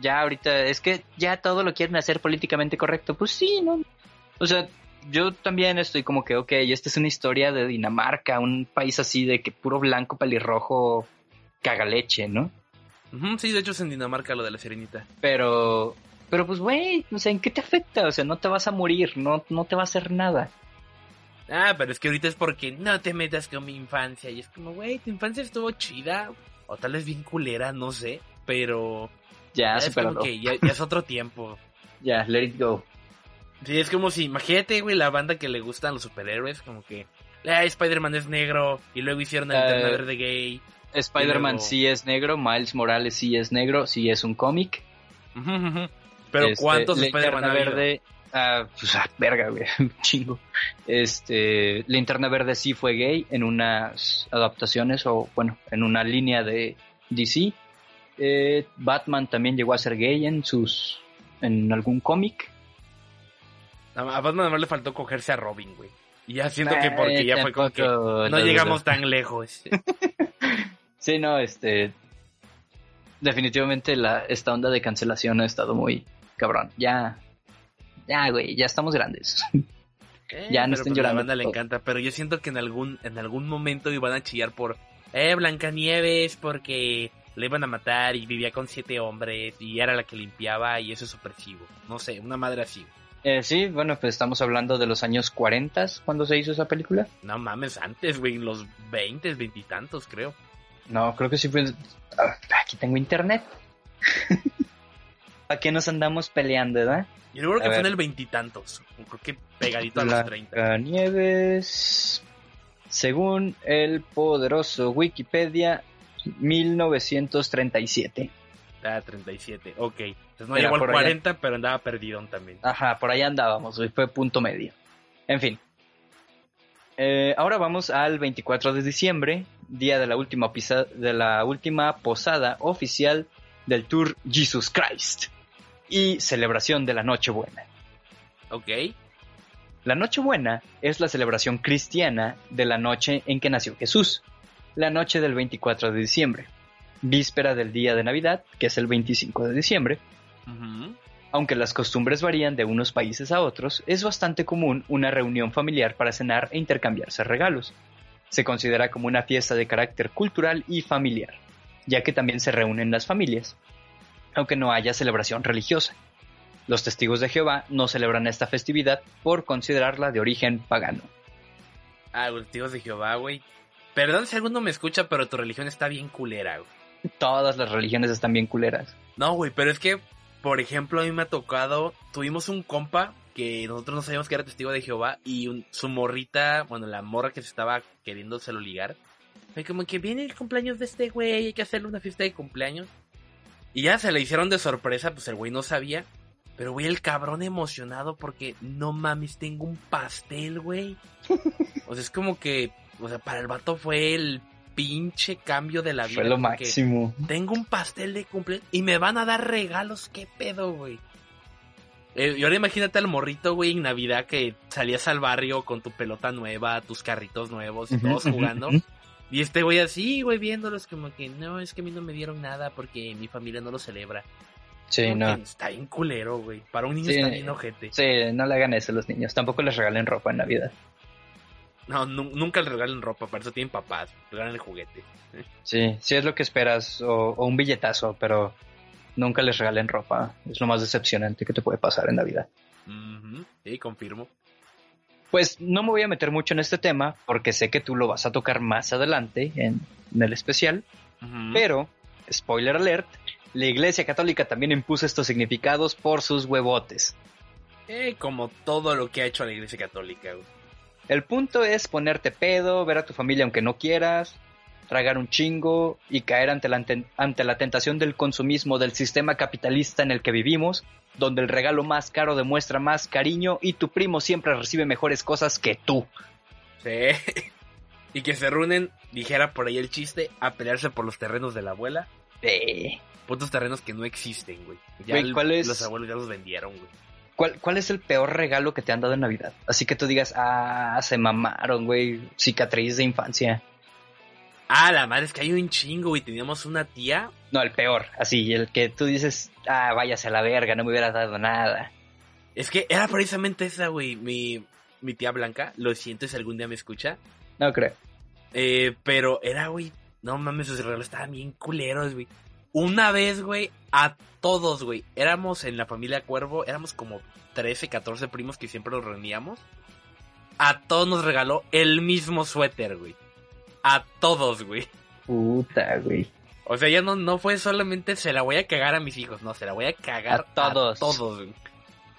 ya ahorita es que ya todo lo quieren hacer políticamente correcto. Pues sí, no, o sea, yo también estoy como que, ok, esta es una historia de Dinamarca, un país así de que puro blanco, pelirrojo, caga leche, ¿no? sí, de hecho es en Dinamarca lo de la sirenita. Pero, pero pues, güey, o sea, ¿en qué te afecta? O sea, no te vas a morir, no, no te va a hacer nada. Ah, pero es que ahorita es porque no te metas con mi infancia. Y es como, güey, tu infancia estuvo chida. O tal vez bien culera, no sé. Pero. Ya, ya es como que ya, ya, es otro tiempo. Ya, let it go. Sí, es como si, imagínate, güey, la banda que le gustan los superhéroes, como que eh, Spider-Man es negro, y luego hicieron el Linterna Verde gay. Spider-Man sí es negro, Miles Morales sí es negro, sí es un cómic. Pero este, ¿cuántos Spider-Man Verde? Ah, pues, ah, verga, güey, chingo. Este, Linterna Verde sí fue gay en unas adaptaciones o, bueno, en una línea de DC. Eh, Batman también llegó a ser gay en sus, en algún cómic. A Batman además le faltó cogerse a Robin, güey. Y ya siento que porque ya fue como que no llegamos tan lejos. sí, no, este. Definitivamente la, esta onda de cancelación ha estado muy cabrón. Ya. Ya, güey, ya estamos grandes. Eh, ya no estén pues llorando. A la banda le encanta, pero yo siento que en algún, en algún momento iban a chillar por. Eh, Blancanieves, porque le iban a matar y vivía con siete hombres y era la que limpiaba y eso es opresivo. No sé, una madre así. Eh, sí, bueno, pues estamos hablando de los años 40 cuando se hizo esa película. No mames, antes, güey, en los 20, veintitantos, creo. No, creo que sí fue. Ah, aquí tengo internet. ¿A qué nos andamos peleando, verdad? Yo creo que fue en el veintitantos. Creo que pegadito a los 30. Nieves. Según el poderoso Wikipedia, 1937. Ah, 37, ok. Entonces no llegó al 40, pero andaba perdido también. Ajá, por ahí andábamos, fue punto medio. En fin. Eh, ahora vamos al 24 de diciembre, día de la última, de la última posada oficial del Tour Jesus Christ y celebración de la Nochebuena. Ok. La Nochebuena es la celebración cristiana de la noche en que nació Jesús, la noche del 24 de diciembre víspera del día de Navidad, que es el 25 de diciembre. Aunque las costumbres varían de unos países a otros, es bastante común una reunión familiar para cenar e intercambiarse regalos. Se considera como una fiesta de carácter cultural y familiar, ya que también se reúnen las familias, aunque no haya celebración religiosa. Los testigos de Jehová no celebran esta festividad por considerarla de origen pagano. Ah, los testigos de Jehová, güey. Perdón si alguno me escucha, pero tu religión está bien culera, güey. Todas las religiones están bien culeras. No, güey, pero es que, por ejemplo, a mí me ha tocado, tuvimos un compa que nosotros no sabíamos que era testigo de Jehová y su morrita, bueno, la morra que se estaba queriéndoselo ligar, fue como que viene el cumpleaños de este güey, hay que hacerle una fiesta de cumpleaños. Y ya se le hicieron de sorpresa, pues el güey no sabía. Pero, güey, el cabrón emocionado porque no mames, tengo un pastel, güey. O sea, es como que, o sea, para el vato fue el pinche cambio de la vida. Fue lo máximo. Tengo un pastel de cumpleaños y me van a dar regalos. ¿Qué pedo, güey? Eh, y ahora imagínate al morrito, güey, en Navidad que salías al barrio con tu pelota nueva, tus carritos nuevos y todos jugando. Y este güey así, güey, viéndolos como que no, es que a mí no me dieron nada porque mi familia no lo celebra. Sí, no. Está bien culero, güey. Para un niño está bien ojete. Sí, no le hagan eso a los niños. Tampoco les regalen ropa en Navidad. No, nunca le regalen ropa, para eso tienen papás, regalen el juguete. Sí, sí es lo que esperas, o, un billetazo, pero nunca les regalen ropa. Es lo más decepcionante que te puede pasar en la vida. Sí, confirmo. Pues no me voy a meter mucho en este tema, porque sé que tú lo vas a tocar más adelante en, el especial, pero, spoiler alert, la Iglesia Católica también impuso estos significados por sus huevotes. Eh, como todo lo que ha hecho la Iglesia Católica. Güey. El punto es ponerte pedo, ver a tu familia aunque no quieras, tragar un chingo y caer ante la, ante la tentación del consumismo del sistema capitalista en el que vivimos, donde el regalo más caro demuestra más cariño y tu primo siempre recibe mejores cosas que tú. Sí. Y que se reúnen, dijera por ahí el chiste, a pelearse por los terrenos de la abuela. Sí. Putos terrenos que no existen, güey. Ya los abuelos ya los vendieron, güey. ¿Cuál, es el peor regalo que te han dado en Navidad? Así que tú digas, ah, se mamaron, güey, cicatriz de infancia. Ah, la madre, es que hay un chingo, güey. Teníamos una tía. No, el peor, así, el que tú dices, ah, váyase a la verga, no me hubiera dado nada. Es que era precisamente esa, güey. Mi, mi tía Blanca, lo siento si algún día me escucha. No creo. Eh, pero era, güey, no mames, sus regalos estaban bien culeros, güey. Una vez, güey, a todos, güey. Éramos en la familia Cuervo, éramos como 13, 14 primos que siempre nos reuníamos. A todos nos regaló el mismo suéter, güey. A todos, güey. Puta, güey. O sea, ya no, no fue solamente se la voy a cagar a mis hijos, no, se la voy a cagar a todos. A todos, güey.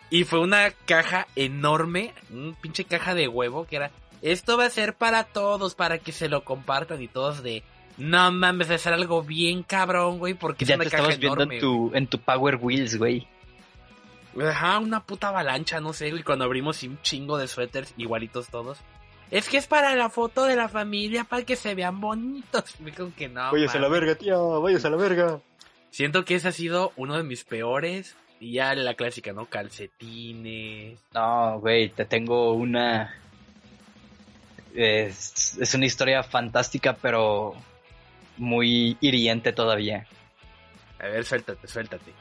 Y fue una caja enorme, un pinche caja de huevo que era esto va a ser para todos, para que se lo compartan y todos de, no mames, va a ser algo bien cabrón, güey, porque ya te estabas viendo en tu, en tu Power Wheels, güey. Ajá, una puta avalancha, no sé, y cuando abrimos un chingo de suéteres, igualitos todos. Es que es para la foto de la familia, para que se vean bonitos. Me creo que no. Váyase a la verga, tía, váyase a la verga. Siento que ese ha sido uno de mis peores. Y ya la clásica, ¿no? Calcetines. No, güey, te tengo una. Es, es una historia fantástica, pero muy hiriente todavía. A ver, suéltate, suéltate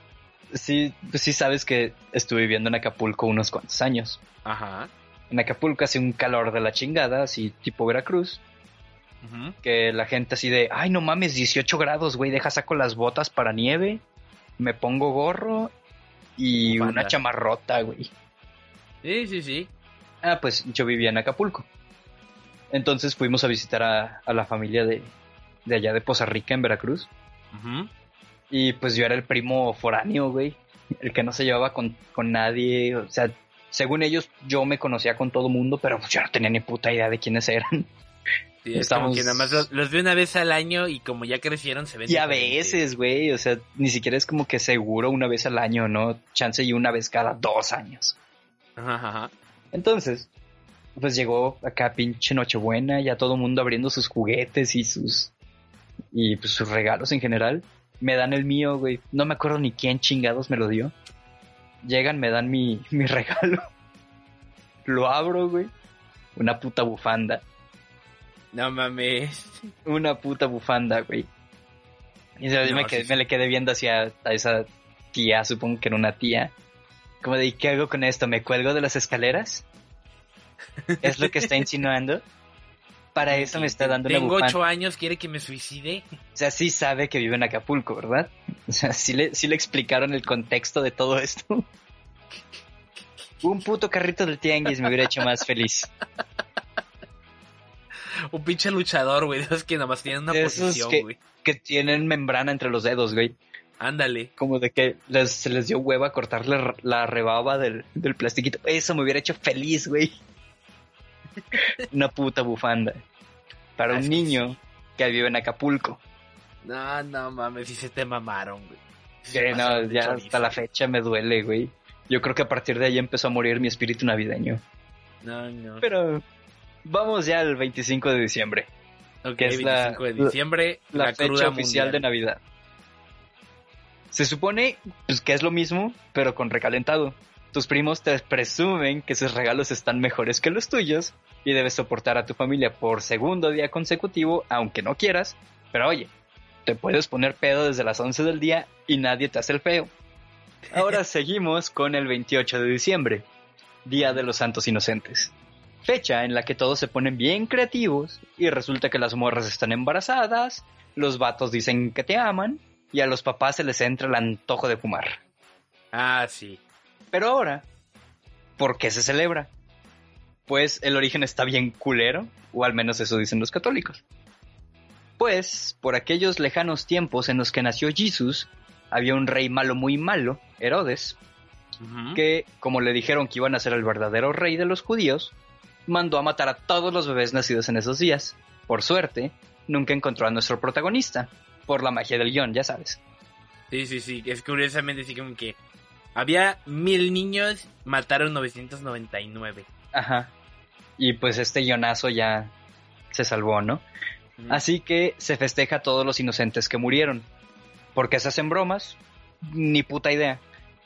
sí, pues sí sabes que estuve viviendo en Acapulco unos cuantos años. Ajá. En Acapulco hace un calor de la chingada, así tipo Veracruz. Que la gente así de, ay no mames, 18 grados, güey, deja saco las botas para nieve, me pongo gorro y una chamarrota, güey. Sí, sí, sí. Ah, pues yo vivía en Acapulco. Entonces fuimos a visitar a, la familia de, de allá de Poza Rica, en Veracruz. Ajá. Y pues yo era el primo foráneo, güey. El que no se llevaba con, nadie. O sea, según ellos, yo me conocía con todo mundo, pero pues yo no tenía ni puta idea de quiénes eran. Sí, es como que nada más los, vi una vez al año y como ya crecieron se ven. Y a veces, güey, o sea, ni siquiera es como que seguro una vez al año, ¿no? Chance y una vez cada dos años. Ajá, ajá. Entonces, pues llegó acá pinche Nochebuena, ya todo el mundo abriendo sus juguetes y sus. y pues sus regalos en general me dan el mío, güey. No me acuerdo ni quién chingados me lo dio. Llegan, me dan mi, mi regalo. Lo abro, güey. Una puta bufanda. No mames. Una puta bufanda, güey. Y me, me, le quedé viendo hacia a esa tía, supongo que era una tía. Como de, ¿qué hago con esto? ¿Me cuelgo de las escaleras? ¿Es lo que está insinuando? Para eso me está dando Tengo ocho años, quiere que me suicide. O sea, sí sabe que vive en Acapulco, ¿verdad? O sea, sí le, sí le explicaron el contexto de todo esto. Un puto carrito del tianguis me hubiera hecho más feliz. Un pinche luchador, güey. Es que nada más tienen una posición, güey. Que tienen membrana entre los dedos, güey. Ándale. Como de que se les dio hueva cortarle la rebaba del, del plastiquito. Eso me hubiera hecho feliz, güey. Una puta bufanda. Para un niño que vive en Acapulco. No, no mames, si se te mamaron, güey. no, ya hasta la fecha me duele, güey. Yo creo que a partir de ahí empezó a morir mi espíritu navideño. No, no. Pero vamos ya al 25 de diciembre. Ok, que es 25 de diciembre, la, fecha oficial de Navidad. Se supone pues, que es lo mismo, pero con recalentado. Tus primos te presumen que sus regalos están mejores que los tuyos y debes soportar a tu familia por segundo día consecutivo, aunque no quieras. Pero oye, te puedes poner pedo desde las 11 del día y nadie te hace el feo. Ahora seguimos con el 28 de diciembre, Día de los Santos Inocentes. Fecha en la que todos se ponen bien creativos y resulta que las morras están embarazadas, los vatos dicen que te aman y a los papás se les entra el antojo de fumar. Ah, sí. Pero ahora, ¿por qué se celebra? Pues el origen está bien culero, o al menos eso dicen los católicos. Pues, por aquellos lejanos tiempos en los que nació Jesús, había un rey malo muy malo, Herodes, que, como le dijeron que iban a ser el verdadero rey de los judíos, mandó a matar a todos los bebés nacidos en esos días. Por suerte, nunca encontró a nuestro protagonista, por la magia del guion, ya sabes. Sí, sí, sí, es curiosamente sí como que había mil niños, mataron 999. Ajá. Y pues este guionazo ya se salvó, ¿no? Así que se festeja a todos los inocentes que murieron. ¿Por qué se hacen bromas? Ni puta idea.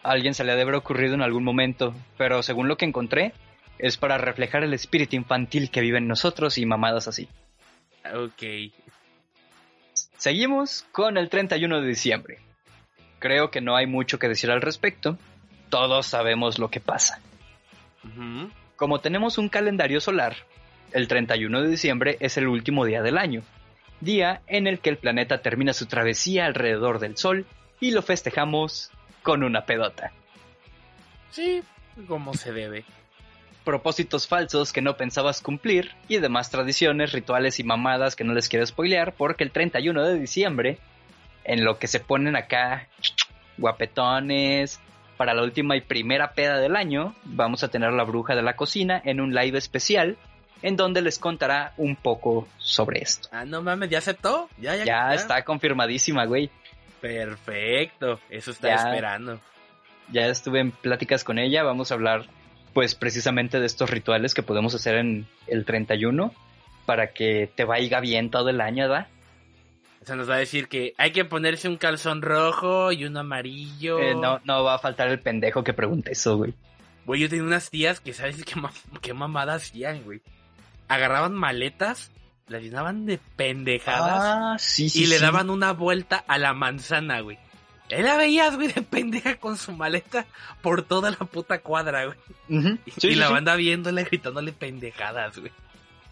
A alguien se le debe haber ocurrido en algún momento, pero según lo que encontré, es para reflejar el espíritu infantil que vive en nosotros y mamadas así. Ok. Seguimos con el 31 de diciembre creo que no hay mucho que decir al respecto. Todos sabemos lo que pasa. Como tenemos un calendario solar, el 31 de diciembre es el último día del año, día en el que el planeta termina su travesía alrededor del Sol y lo festejamos con una pedota. Sí, como se debe. Propósitos falsos que no pensabas cumplir y demás tradiciones, rituales y mamadas que no les quiero spoilear porque el 31 de diciembre en lo que se ponen acá guapetones. Para la última y primera peda del año, vamos a tener la bruja de la cocina en un live especial en donde les contará un poco sobre esto. Ah, no mames, ¿ya aceptó? Ya, ya, ya, está confirmadísima, güey. Perfecto, eso está esperando. Ya estuve en pláticas con ella, vamos a hablar pues precisamente de estos rituales que podemos hacer en el 31 para que te vaya bien todo el año, ¿verdad? O sea, nos va a decir que hay que ponerse un calzón rojo y uno amarillo. Eh, no, no va a faltar el pendejo que pregunte eso, güey. Güey, yo tenía unas tías que, ¿sabes qué, qué mamadas hacían, güey? Agarraban maletas, las llenaban de pendejadas. Ah, sí, sí, y le daban una vuelta a la manzana, güey. Él la veías, güey, de pendeja con su maleta por toda la puta cuadra, güey. y la banda viéndole, gritándole pendejadas, güey.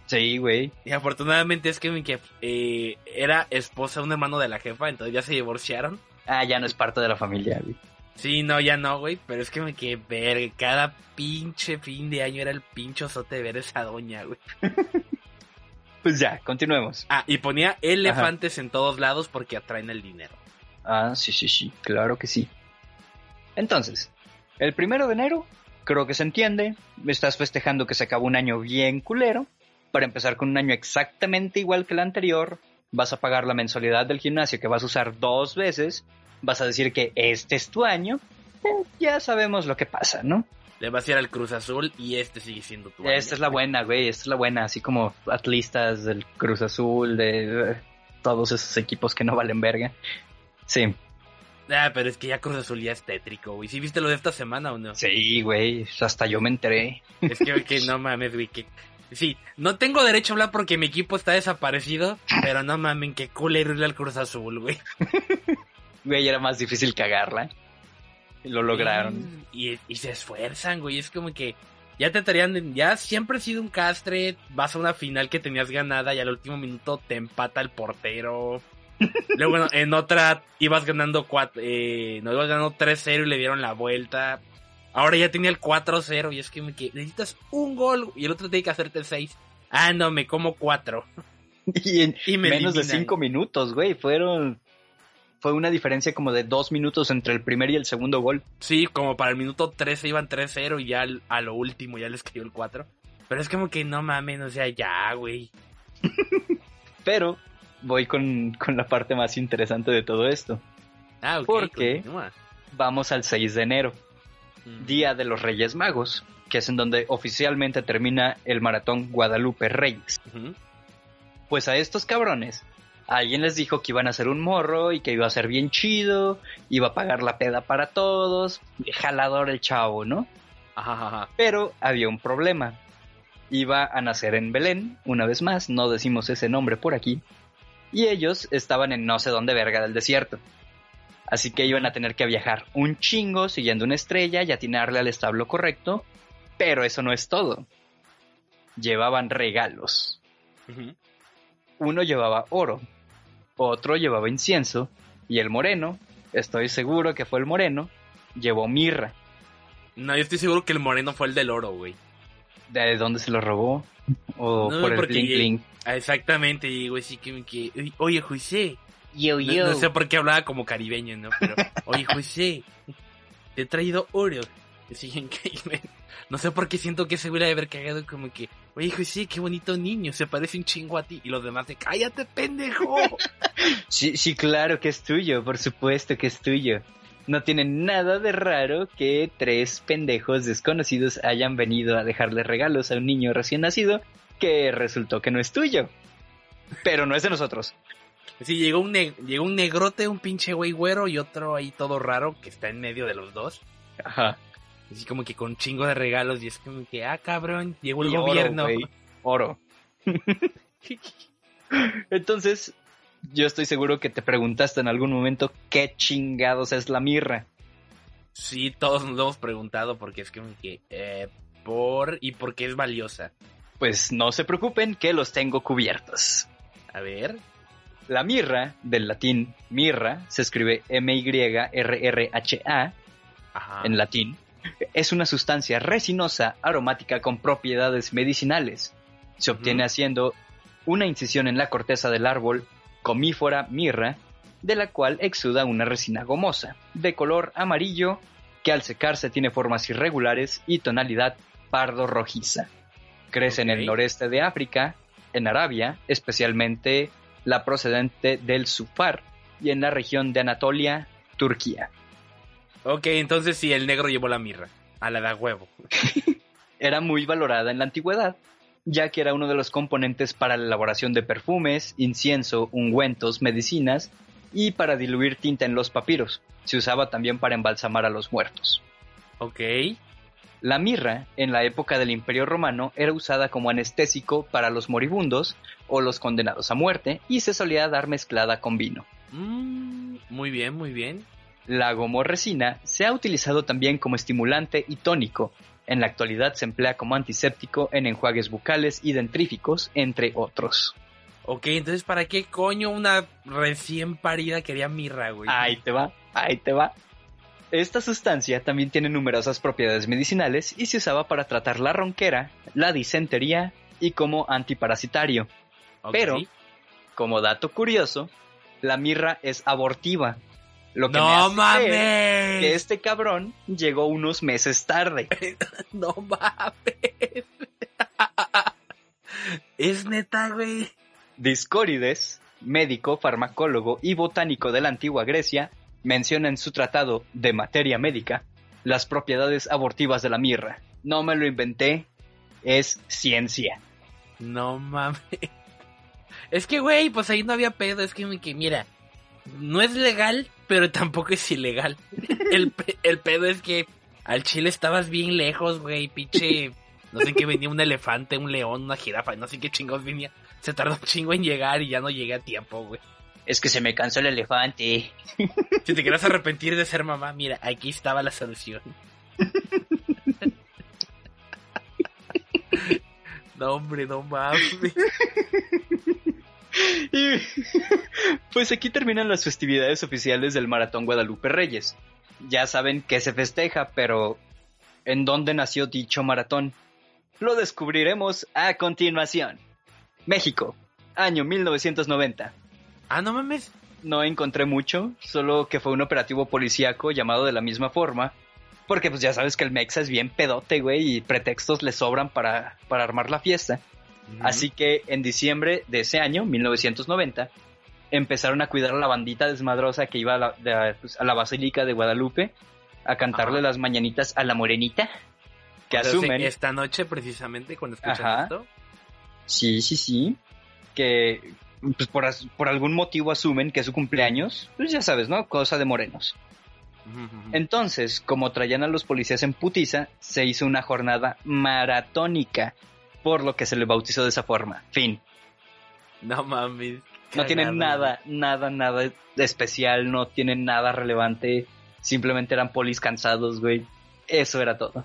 Sí, güey. Y afortunadamente es que mi eh, era esposa de un hermano de la jefa, entonces ya se divorciaron. Ah, ya no es parte de la familia, güey. Sí, no, ya no, güey, pero es que me quedé ver, cada pinche fin de año era el pincho sote de ver esa doña, güey. pues ya, continuemos. Ah, y ponía elefantes en todos lados porque atraen el dinero. Ah, sí, sí, sí, claro que sí. Entonces, el primero de enero, creo que se entiende, estás festejando que se acabó un año bien culero, para empezar con un año exactamente igual que el anterior, vas a pagar la mensualidad del gimnasio que vas a usar dos veces, vas a decir que este es tu año, eh, ya sabemos lo que pasa, ¿no? Le vas a ir al Cruz Azul y este sigue siendo tu año. Esta es la buena, güey, esta es la buena, así como atlistas del Cruz Azul, de eh, todos esos equipos que no valen verga. Sí. Ah, pero es que ya Cruz Azul ya es tétrico, güey. ¿Sí viste lo de esta semana o no? Sí, güey, hasta yo me enteré. Es que, que no mames, güey, que Sí, no tengo derecho a hablar porque mi equipo está desaparecido, pero no mamen, que culero irle al Cruz Azul, güey. Güey, era más difícil cagarla. Lo lograron. Y, se esfuerzan, güey. Es como que ya te estarían. Ya siempre ha sido un castre. Vas a una final que tenías ganada y al último minuto te empata el portero. Luego, bueno, en otra ibas ganando cuatro, eh, no ibas ganando 3-0 y le dieron la vuelta. Ahora ya tenía el 4-0 y es que me necesitas un gol y el otro tiene que hacerte 6. Ah, no, me como 4. Y en menos de 5 minutos, güey, fueron fue una diferencia como de 2 minutos entre el primer y el segundo gol. Sí, como para el minuto 13 iban 3-0 y ya a lo último ya les cayó el 4. Pero es como que no mames, o sea, ya, güey. Pero voy con, con, la parte más interesante de todo esto. Ah, ok. Porque vamos al 6 de enero. Día de los Reyes Magos, que es en donde oficialmente termina el maratón Guadalupe Reyes. Pues a estos cabrones, alguien les dijo que iban a hacer un morro y que iba a ser bien chido, iba a pagar la peda para todos, jalador el chavo, ¿no? Pero había un problema. Iba a nacer en Belén, una vez más, no decimos ese nombre por aquí, y ellos estaban en no sé dónde verga del desierto. Así que iban a tener que viajar un chingo siguiendo una estrella y atinarle al establo correcto. Pero eso no es todo. Llevaban regalos. Uno llevaba oro, otro llevaba incienso y el moreno, estoy seguro que fue el moreno, llevó mirra. No, yo estoy seguro que el moreno fue el del oro, güey. ¿De dónde se lo robó? O por el bling Exactamente, y güey, sí que, que... Oye, José, no, sé por qué hablaba como caribeño, ¿no? Pero, oye, José, te he traído oro. No sé por qué siento que se hubiera de haber cagado como que, oye, José, qué bonito niño, se parece un chingo a ti. Y los demás de, cállate, pendejo. sí, sí, claro que es tuyo, por supuesto que es tuyo. No tiene nada de raro que tres pendejos desconocidos hayan venido a dejarle regalos a un niño recién nacido que resultó que no es tuyo. Pero no es de nosotros. Sí, llegó un, llegó un negrote, un pinche güey güero y otro ahí todo raro que está en medio de los dos. Ajá. Así como que con chingo de regalos y es como que, ah, cabrón, llegó el gobierno. Oro. Entonces, yo estoy seguro que te preguntaste en algún momento qué chingados es la mirra. Sí, todos nos lo hemos preguntado porque es como que, eh, por y por qué es valiosa. Pues no se preocupen que los tengo cubiertos. A ver. La mirra, del latín mirra, se escribe M-Y-R-R-H-A en latín, es una sustancia resinosa aromática con propiedades medicinales. Se obtiene haciendo una incisión en la corteza del árbol comífora mirra, de la cual exuda una resina gomosa, de color amarillo, que al secarse tiene formas irregulares y tonalidad pardo rojiza. Crece en el noreste de África, en Arabia, especialmente la procedente del Sufar, y en la región de Anatolia, Turquía. Ok, entonces sí, el negro llevó la mirra, a la de huevo. era muy valorada en la antigüedad, ya que era uno de los componentes para la elaboración de perfumes, incienso, ungüentos, medicinas y para diluir tinta en los papiros. Se usaba también para embalsamar a los muertos. Ok. La mirra, en la época del Imperio Romano, era usada como anestésico para los moribundos o los condenados a muerte y se solía dar mezclada con vino. Mm, muy bien, muy bien. La gomorresina se ha utilizado también como estimulante y tónico. En la actualidad se emplea como antiséptico en enjuagues bucales y dentríficos, entre otros. Ok, entonces ¿para qué coño una recién parida quería mirra, güey? Ahí te va, ahí te va. Esta sustancia también tiene numerosas propiedades medicinales y se usaba para tratar la ronquera, la disentería y como antiparasitario. Pero, como dato curioso, la mirra es abortiva. Lo que no me mames. que este cabrón llegó unos meses tarde. no mames. es neta, güey. Discórides, médico, farmacólogo y botánico de la antigua Grecia, menciona en su tratado de materia médica las propiedades abortivas de la mirra. No me lo inventé, es ciencia. No mames. Es que, güey, pues ahí no había pedo. Es que, que mira, no es legal, pero tampoco es ilegal. El, el pedo es que al chile estabas bien lejos, güey, pinche. No sé qué venía un elefante, un león, una jirafa, no sé qué chingos venía. Se tardó un chingo en llegar y ya no llegué a tiempo, güey. Es que se me cansó el elefante. Si te quieres arrepentir de ser mamá, mira, aquí estaba la solución. No, hombre, no mames. pues aquí terminan las festividades oficiales del Maratón Guadalupe Reyes. Ya saben que se festeja, pero ¿en dónde nació dicho maratón? Lo descubriremos a continuación. México, año 1990. Ah, no mames. No encontré mucho, solo que fue un operativo policíaco llamado de la misma forma, porque pues ya sabes que el Mexa es bien pedote, güey, y pretextos le sobran para, para armar la fiesta. Así que en diciembre de ese año, 1990, empezaron a cuidar a la bandita desmadrosa que iba a la, pues, Basílica de Guadalupe a cantarle las mañanitas a la morenita. Que asumen. Esta noche, precisamente, cuando escuchan esto. Sí, sí, sí. Que pues, por, por, algún motivo asumen que es su cumpleaños. Pues ya sabes, ¿no? Cosa de morenos. Entonces, como traían a los policías en putiza, se hizo una jornada maratónica por lo que se le bautizó de esa forma. Fin. No mames. No tienen nada, nada, nada de especial, no tienen nada relevante. Simplemente eran polis cansados, güey. Eso era todo.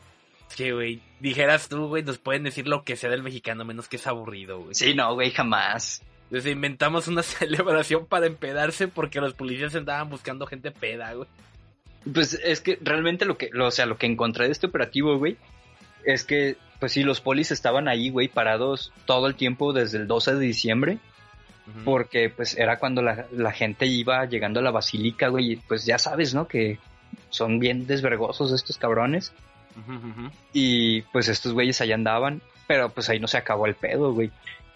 Sí, güey. Dijeras tú, güey, nos pueden decir lo que sea del mexicano, menos que es aburrido, güey. Sí, no, güey, jamás. Entonces inventamos una celebración para empedarse porque los policías andaban buscando gente peda, güey. Pues es que realmente lo que, o sea, lo que encontré de este operativo, güey, es que pues sí, los polis estaban ahí, güey, parados todo el tiempo desde el 12 de diciembre. Porque pues era cuando la, gente iba llegando a la basílica, güey, y pues ya sabes, ¿no? Que son bien desvergosos estos cabrones. Y pues estos güeyes allá andaban, pero pues ahí no se acabó el pedo, güey.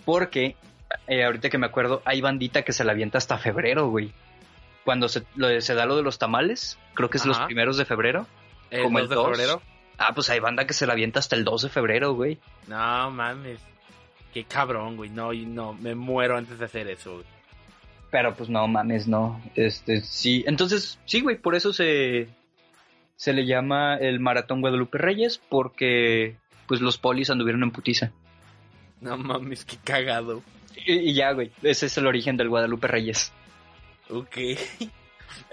Porque, eh, ahorita que me acuerdo, hay bandita que se la avienta hasta febrero, güey. Cuando se, se da lo de los tamales, creo que es los primeros de febrero. como el 2 de febrero. Ah, pues hay banda que se la avienta hasta el 2 de febrero, güey. No mames. Qué cabrón, güey. No, no, me muero antes de hacer eso, güey. Pero pues no mames, no. Este, sí. Entonces, sí, güey, por eso se, se le llama el Maratón Guadalupe Reyes, porque pues los polis anduvieron en putiza. No mames, qué cagado. Y, y ya, güey, ese es el origen del Guadalupe Reyes. Ok.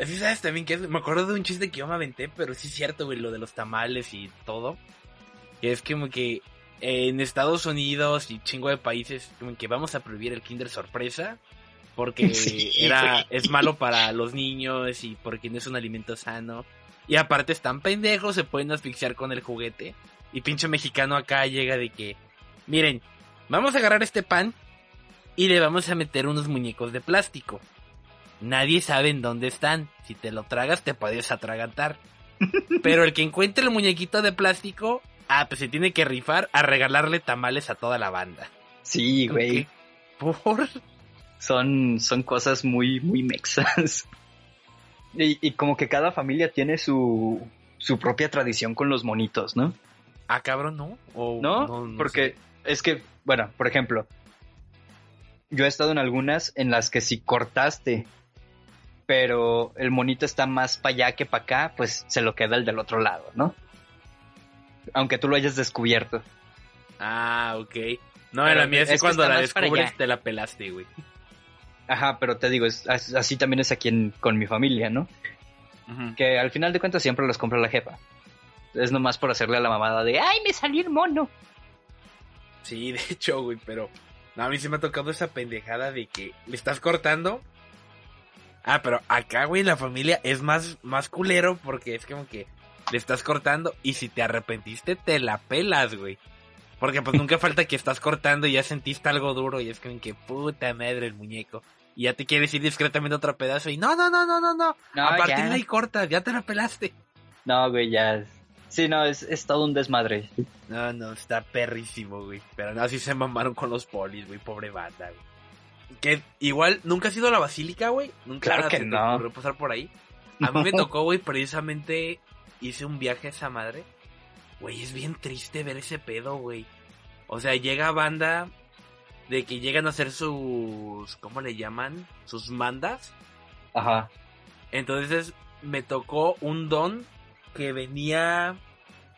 Así sabes también que me acuerdo de un chiste que yo me aventé, pero sí es cierto, güey, lo de los tamales y todo. Que es como que en Estados Unidos y chingo de países, como que vamos a prohibir el Kinder sorpresa. Porque era, es malo para los niños y porque no es un alimento sano. Y aparte están pendejos, se pueden asfixiar con el juguete. Y pinche mexicano acá llega de que, miren, vamos a agarrar este pan y le vamos a meter unos muñecos de plástico. Nadie sabe en dónde están. Si te lo tragas, te puedes atragantar. Pero el que encuentre el muñequito de plástico, Ah, pues se tiene que rifar a regalarle tamales a toda la banda. Sí, güey. ¿Por? Son, son cosas muy, muy mexas. Y, como que cada familia tiene su, su propia tradición con los monitos, ¿no? Ah, cabrón, ¿no? ¿No? porque es que, bueno, por ejemplo, yo he estado en algunas en las que si cortaste, pero el monito está más para allá que para acá, pues se lo queda el del otro lado, ¿no? Aunque tú lo hayas descubierto. Ah, ok. No, en la mía es, cuando la descubres te la pelaste, güey. Ajá, pero te digo, así también es aquí con mi familia, ¿no? Que al final de cuentas siempre los compra la jefa. Es nomás por hacerle a la mamada de ¡ay, me salió el mono! Sí, de hecho, güey, pero a mí se me ha tocado esa pendejada de que le estás cortando. Ah, pero acá, güey, la familia es más, más culero porque es como que le estás cortando y si te arrepentiste te la pelas, güey. Porque pues nunca falta que estás cortando y ya sentiste algo duro y es como que puta madre el muñeco. Y ya te quieres ir discretamente otro pedazo y no, no, no, no, no, no. a partir de ahí cortas, ya te la pelaste. No, güey, ya. Sí, no, es, es todo un desmadre. No, no, está perrísimo, güey. Pero no, así se mamaron con los polis, güey, pobre banda, güey. Que igual, ¿nunca has ido a la basílica, güey? Nunca claro que no. Te pasar por ahí. A mí me tocó, güey, precisamente hice un viaje a esa madre. Güey, es bien triste ver ese pedo, güey. O sea, llega banda de que llegan a hacer sus, ¿cómo le llaman? Sus mandas. Ajá. Entonces me tocó un don que venía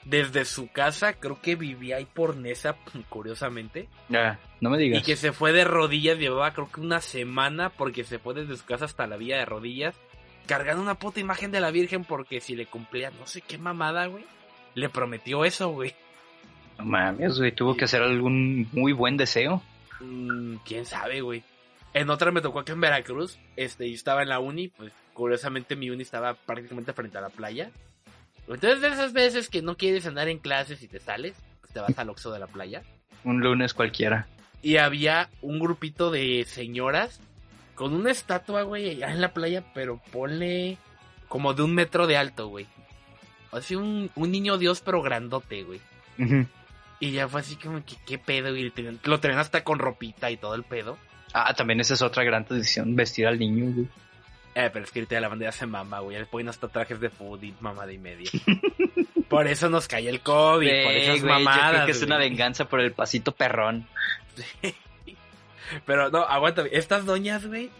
desde su casa, creo que vivía ahí por Nesa, curiosamente. Ya, no me digas. Y que se fue de rodillas, llevaba creo que una semana porque se fue desde su casa hasta la vía de rodillas, cargando una puta imagen de la Virgen porque si le cumplía no sé qué mamada, güey, le prometió eso, güey. No mames, güey, tuvo que hacer algún muy buen deseo. Mm, quién sabe, güey. En otra me tocó aquí en Veracruz, este, y estaba en la uni, pues curiosamente mi uni estaba prácticamente frente a la playa. Entonces de esas veces que no quieres andar en clases y te sales, pues te vas al Oxo de la playa. Un lunes cualquiera. Y había un grupito de señoras con una estatua, güey, allá en la playa, pero ponle como de un metro de alto, güey. Así un, un niño dios, pero grandote, güey. Y ya fue así como que, ¿qué pedo? Y lo tenían hasta con ropita y todo el pedo. Ah, también esa es otra gran tradición, vestir al niño, güey. Eh, pero es que ahorita la bandera se mama, güey. Le ponen hasta trajes de food y mamada y media. por eso nos cae el COVID, por esas mamadas. Yo creo que es una venganza por el pasito perrón. Pero no, aguanta. Estas doñas, güey,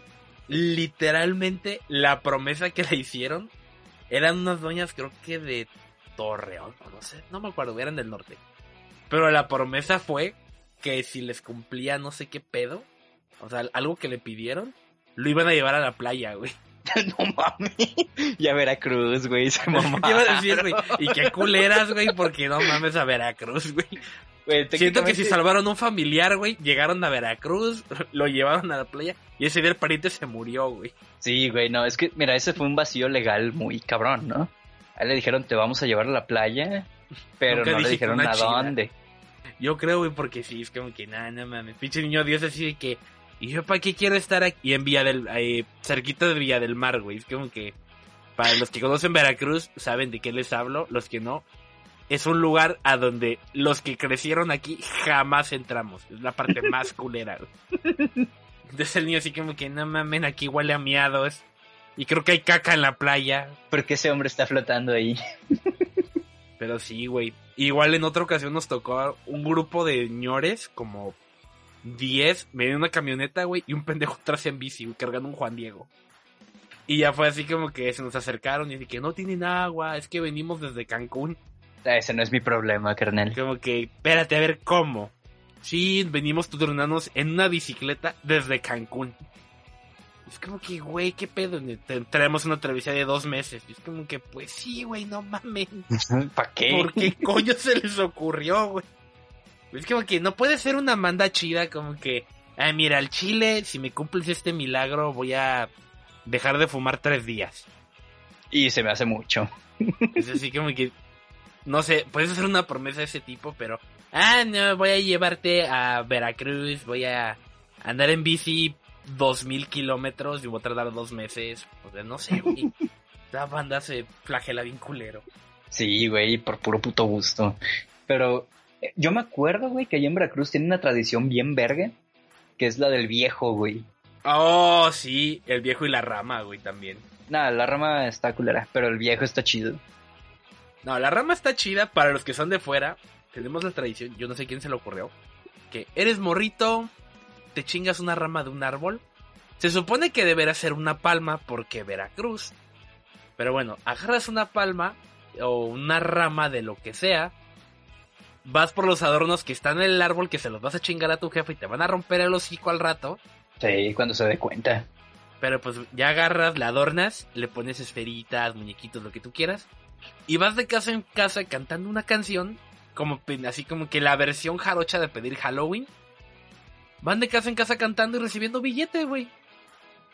literalmente la promesa que le hicieron eran unas doñas, creo que de Torreón, no sé, no me acuerdo, eran del norte. Pero la promesa fue que si les cumplía no sé qué pedo, o sea, algo que le pidieron, lo iban a llevar a la playa, güey. no mames. Y a Veracruz, güey, se güey. Y qué culeras, güey, porque no mames a Veracruz, güey. Siento que si salvaron un familiar, güey, llegaron a Veracruz, lo llevaron a la playa y ese día el pariente se murió, güey. Sí, güey, no, es que, mira, ese fue un vacío legal muy cabrón, ¿no? A él le dijeron, te vamos a llevar a la playa, pero no le dijeron a dónde. Yo creo, güey, porque sí, es como que, nada, no mames, pinche niño Dios así de que, ¿y yo para qué quiero estar aquí en Villa del, eh, cerquita de Villa del Mar, güey? Es como que, para los que conocen Veracruz, saben de qué les hablo, los que no, es un lugar a donde los que crecieron aquí jamás entramos. Es la parte más culera. Entonces el niño así como que, no mamen, aquí huele a miados. Y creo que hay caca en la playa. Porque ese hombre está flotando ahí. Pero sí, güey. Igual en otra ocasión nos tocó un grupo de señores, como 10, me una camioneta, güey, y un pendejo atrás en bici, cargando un Juan Diego. Y ya fue así como que se nos acercaron y dije, no tienen agua, es que venimos desde Cancún. Ese no es mi problema, carnal. Como que, espérate a ver cómo. Sí, venimos turnarnos en una bicicleta desde Cancún. Es como que, güey, ¿qué pedo? Traemos una travesía de dos meses. es como que, pues sí, güey, no mames. ¿Para qué? ¿Por qué coño se les ocurrió, güey? Es como que no puede ser una manda chida, como que, ah, mira, al chile, si me cumples este milagro, voy a dejar de fumar tres días. Y se me hace mucho. Es así como que, no sé, puedes hacer una promesa de ese tipo, pero, ah, no, voy a llevarte a Veracruz, voy a andar en bici dos mil kilómetros y voy a tardar dos meses. O sea, no sé, güey. La banda se flagela bien culero. Sí, güey, por puro puto gusto. Pero yo me acuerdo, güey, que allá en Veracruz tiene una tradición bien verga, que es la del viejo, güey. Oh, sí, el viejo y la rama, güey, también. Nada, la rama está culera, pero el viejo está chido. No, la rama está chida para los que son de fuera. Tenemos la tradición, yo no sé quién se le ocurrió, que eres morrito, te chingas una rama de un árbol. Se supone que deberá ser una palma porque Veracruz. Pero bueno, agarras una palma o una rama de lo que sea. Vas por los adornos que están en el árbol que se los vas a chingar a tu jefe y te van a romper el hocico al rato. Sí, cuando se dé cuenta. Pero pues ya agarras, la adornas, le pones esferitas, muñequitos, lo que tú quieras. Y vas de casa en casa cantando una canción, como así como que la versión jarocha de pedir Halloween. Van de casa en casa cantando y recibiendo billete, güey.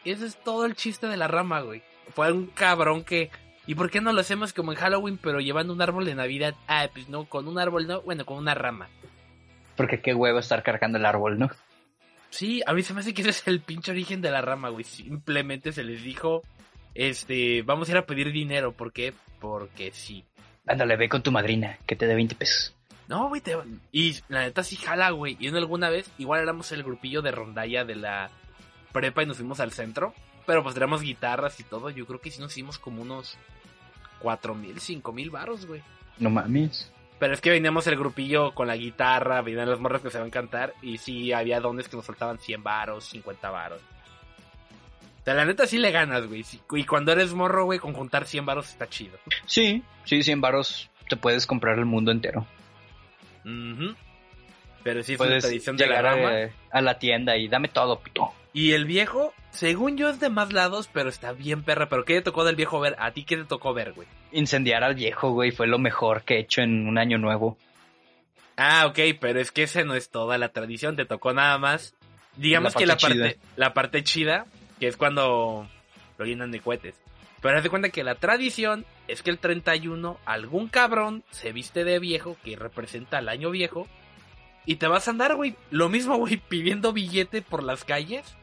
Ese es todo el chiste de la rama, güey. Fue un cabrón que... ¿Y por qué no lo hacemos como en Halloween, pero llevando un árbol de Navidad? Ah, pues no, con un árbol no, bueno, con una rama. Porque qué huevo estar cargando el árbol, ¿no? Sí, a mí se me hace que ese es el pinche origen de la rama, güey. Simplemente se les dijo, este, vamos a ir a pedir dinero. ¿Por qué? Porque sí. Ándale, ve con tu madrina, que te dé 20 pesos. No, güey, te... y la neta sí jala, güey. Y en alguna vez, igual éramos el grupillo de rondalla de la prepa y nos fuimos al centro. Pero pues teníamos guitarras y todo. Yo creo que sí nos hicimos como unos cuatro mil, cinco mil baros, güey. No mames. Pero es que veníamos el grupillo con la guitarra, venían los morros que se van a cantar. Y sí, había dones que nos faltaban 100 varos, 50 varos. O sea, la neta sí le ganas, güey. Y cuando eres morro, güey, con juntar 100 varos está chido. Sí, sí, 100 varos te puedes comprar el mundo entero. Pero sí es una tradición de la rama. A, la tienda y dame todo, puto. Y el viejo, según yo, es de más lados, pero está bien perra. ¿Pero qué te tocó del viejo ver? ¿A ti qué te tocó ver, güey? Incendiar al viejo, güey, fue lo mejor que he hecho en un año nuevo. Ah, ok, pero es que ese no es toda la tradición, te tocó nada más. Digamos que la parte, la parte chida, que es cuando lo llenan de cohetes. Pero haz de cuenta que la tradición es que el 31 algún cabrón se viste de viejo que representa al año viejo y te vas a andar, güey, lo mismo, güey, pidiendo billete por las calles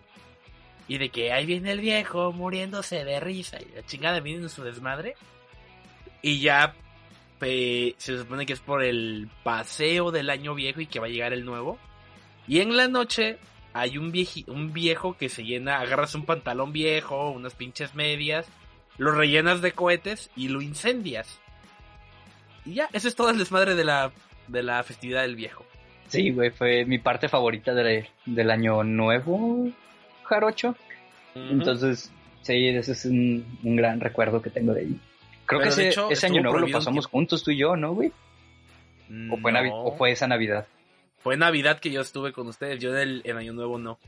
y de que ahí viene el viejo muriéndose de risa y la chingada viene en su desmadre y ya se supone que es por el paseo del año viejo y que va a llegar el nuevo y en la noche hay un, un viejo que se llena, agarras un pantalón viejo, unas pinches medias lo rellenas de cohetes y lo incendias. Y ya, esa es toda el desmadre de la, de la festividad del viejo. Sí, güey, fue mi parte favorita del año nuevo, Jarocho. Entonces, sí, ese es un, gran recuerdo que tengo de ahí. Creo que ese, ese año nuevo lo pasamos juntos tú y yo, ¿no, güey? ¿O, fue ¿O fue esa Navidad? Fue Navidad que yo estuve con ustedes, yo en Año Nuevo no.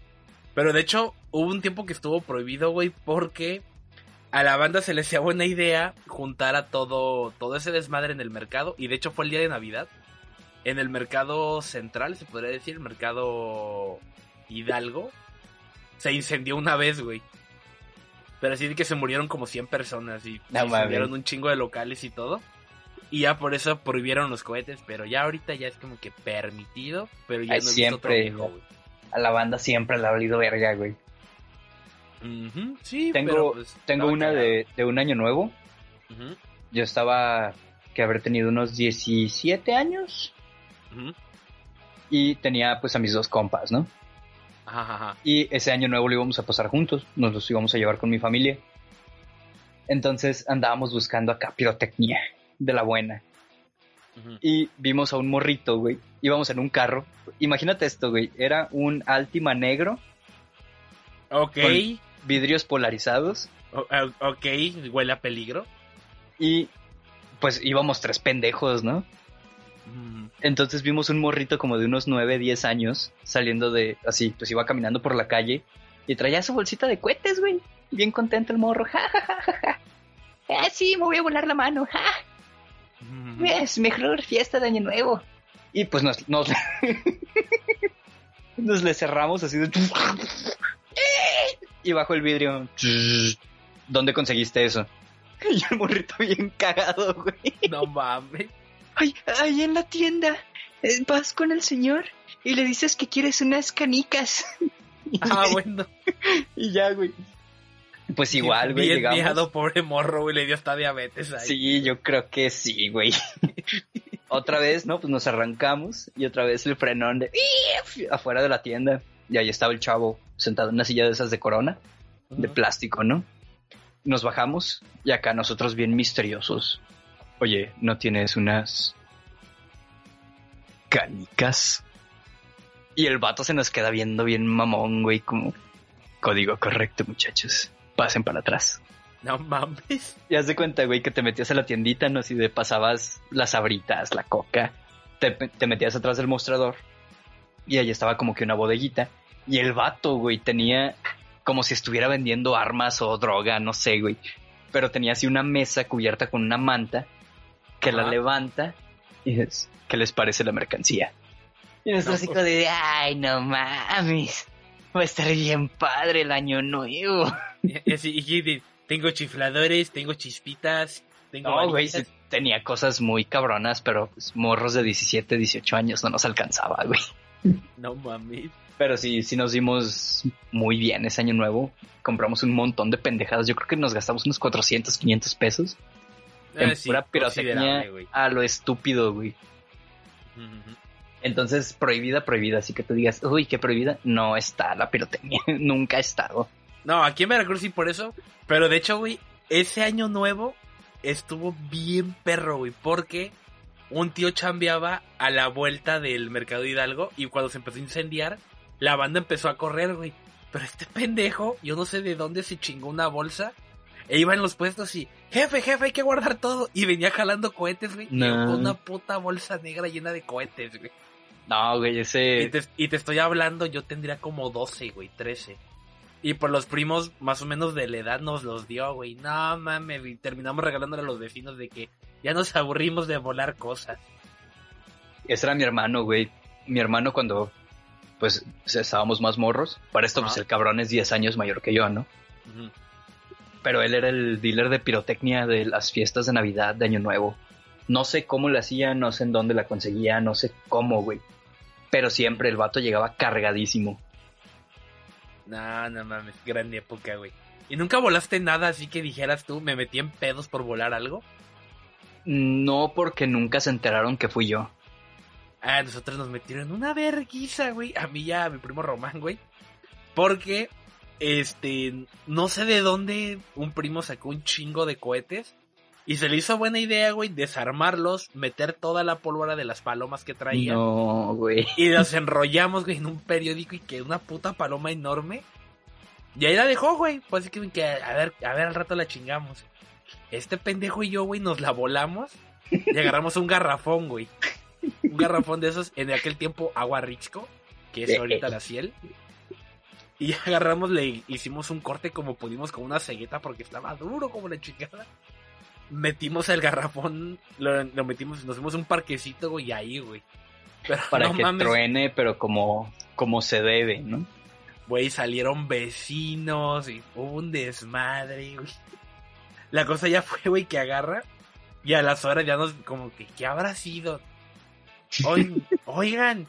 Pero de hecho, hubo un tiempo que estuvo prohibido, güey, porque a la banda se le hacía buena idea juntar a todo, todo ese desmadre en el mercado. Y de hecho fue el día de Navidad. En el mercado central, se podría decir, el mercado Hidalgo. Se incendió una vez, güey. Pero así de que se murieron como 100 personas y se incendiaron un chingo de locales y todo. Y ya por eso prohibieron los cohetes, pero ya ahorita ya es como que permitido, pero ya no siempre, A la banda siempre le ha valido verga, güey. Sí, tengo, pues, tengo una de, un año nuevo. Yo estaba que haber tenido unos 17 años. Y tenía pues a mis dos compas, ¿no? Y ese año nuevo lo íbamos a pasar juntos, nos los íbamos a llevar con mi familia. Entonces andábamos buscando acá pirotecnia de la buena. Y vimos a un morrito, güey. Íbamos en un carro. Imagínate esto, güey. Era un Altima negro. Ok vidrios polarizados. ok, huele a peligro. Y pues íbamos tres pendejos, ¿no? Mm. Entonces vimos un morrito como de unos 9, 10 años saliendo de, así, pues iba caminando por la calle y traía su bolsita de cohetes, güey. Bien contento el morro, ja, ja, ja, ja. Ah, sí, me voy a volar la mano, ja. Mm. Es mejor fiesta de Año Nuevo. Y pues nos, nos, nos le cerramos así de y bajo el vidrio. ¿Dónde conseguiste eso? Y el morrito bien cagado, güey. No mames. Ay, ahí en la tienda. Eh, vas con el señor y le dices que quieres unas canicas. Ah, bueno. y ya, güey. Pues igual, güey. Bien pobre morro, güey. Le dio hasta diabetes ahí. Sí, yo creo que sí, güey. otra vez, ¿no? Pues nos arrancamos y otra vez el frenón de afuera de la tienda. Y ahí estaba el chavo sentado en una silla de esas de corona, de plástico, ¿no? Nos bajamos y acá nosotros bien misteriosos. Oye, ¿no tienes unas canicas? Y el vato se nos queda viendo bien mamón, güey, como código correcto, muchachos. Pasen para atrás. No mames. Y haz de cuenta, güey, que te metías a la tiendita, ¿no? Si de pasabas las abritas, la coca, te, te, metías atrás del mostrador y ahí estaba como que una bodeguita. Y el vato, güey, tenía como si estuviera vendiendo armas o droga, no sé, güey. Pero tenía así una mesa cubierta con una manta que la levanta y es, ¿qué les parece la mercancía? Y nuestro no, pues. de, ay, no mames, va a estar bien padre el año nuevo. Y, así, y, tengo chifladores, tengo chispitas, tengo... No, güey, tenía cosas muy cabronas, pero pues, morros de 17, 18 años no nos alcanzaba, güey. No mames. Pero sí, sí nos dimos muy bien ese año nuevo. Compramos un montón de pendejadas. Yo creo que nos gastamos unos 400, 500 pesos. En pura pirotecnia a lo estúpido, güey. Entonces, prohibida, prohibida. Así que tú digas, uy, qué prohibida. No está la pirotecnia. Nunca ha estado. No, aquí en Veracruz sí por eso. Pero de hecho, güey, ese año nuevo estuvo bien perro, güey. Porque un tío chambeaba a la vuelta del mercado Hidalgo. Y cuando se empezó a incendiar, la banda empezó a correr, güey. Pero este pendejo, yo no sé de dónde se chingó una bolsa. E iba en los puestos y, jefe, jefe, hay que guardar todo. Y venía jalando cohetes, güey. Con una puta bolsa negra llena de cohetes, güey. No, güey, ese. Y te, y te, estoy hablando, yo tendría como 12, güey, 13. Y por los primos, más o menos de la edad, nos los dio, güey. No mames, y terminamos regalándole a los vecinos de que ya nos aburrimos de volar cosas. Ese era mi hermano, güey. Mi hermano cuando, pues, estábamos más morros. Para esto, pues, el cabrón es 10 años mayor que yo, ¿no? Pero él era el dealer de pirotecnia de las fiestas de Navidad, de Año Nuevo. No sé cómo la hacía, no sé en dónde la conseguía, no sé cómo, güey. Pero siempre el vato llegaba cargadísimo. No, no mames, gran época, güey. ¿Y nunca volaste nada así que dijeras tú, me metí en pedos por volar algo? No, porque nunca se enteraron que fui yo. Ah, nosotros nos metieron una verguiza, güey. A mí ya, a mi primo Román, güey. Porque, este, no sé de dónde un primo sacó un chingo de cohetes. Y se le hizo buena idea, güey, desarmarlos, meter toda la pólvora de las palomas que traían. No, güey. Y los enrollamos, güey, en un periódico y que una puta paloma enorme. Y ahí la dejó, güey. Pues así que, a ver, a ver, al rato la chingamos. Este pendejo y yo, güey, nos la volamos y agarramos un garrafón, güey. Un garrafón de esos, en aquel tiempo, agua Richco, que es ahorita la ciel. Y agarramos, le hicimos un corte como pudimos con una cegueta porque estaba duro como la chingada metimos el garrafón, lo, metimos, nos fuimos un parquecito, güey, ahí, güey. Para que truene, pero como, como se debe, ¿no? Güey, salieron vecinos y hubo un desmadre, güey. La cosa ya fue, güey, que agarra y a las horas ya nos, como que, ¿qué habrá sido? oigan,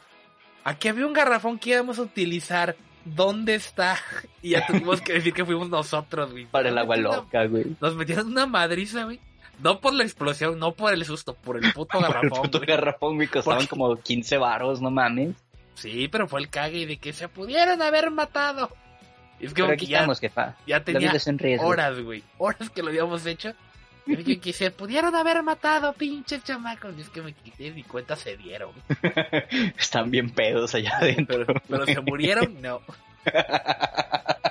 aquí había un garrafón que íbamos a utilizar. ¿Dónde está? Y ya tuvimos que decir que fuimos nosotros, güey. Para el agua loca, güey. Nos metieron una madriza, güey. No por la explosión, no por el susto, por el puto garrafón. el puto garrafón, güey, costaban como 15 varos, no mames. Sí, pero fue el cague de que se pudieran haber matado. Es que, aquí ya, estamos, jefa. ya tenía horas, güey, horas que lo habíamos hecho. Y que se pudieron haber matado, pinches chamacos. Y es que me quité mi cuenta, se dieron. Están bien pedos allá adentro. pero se murieron, no.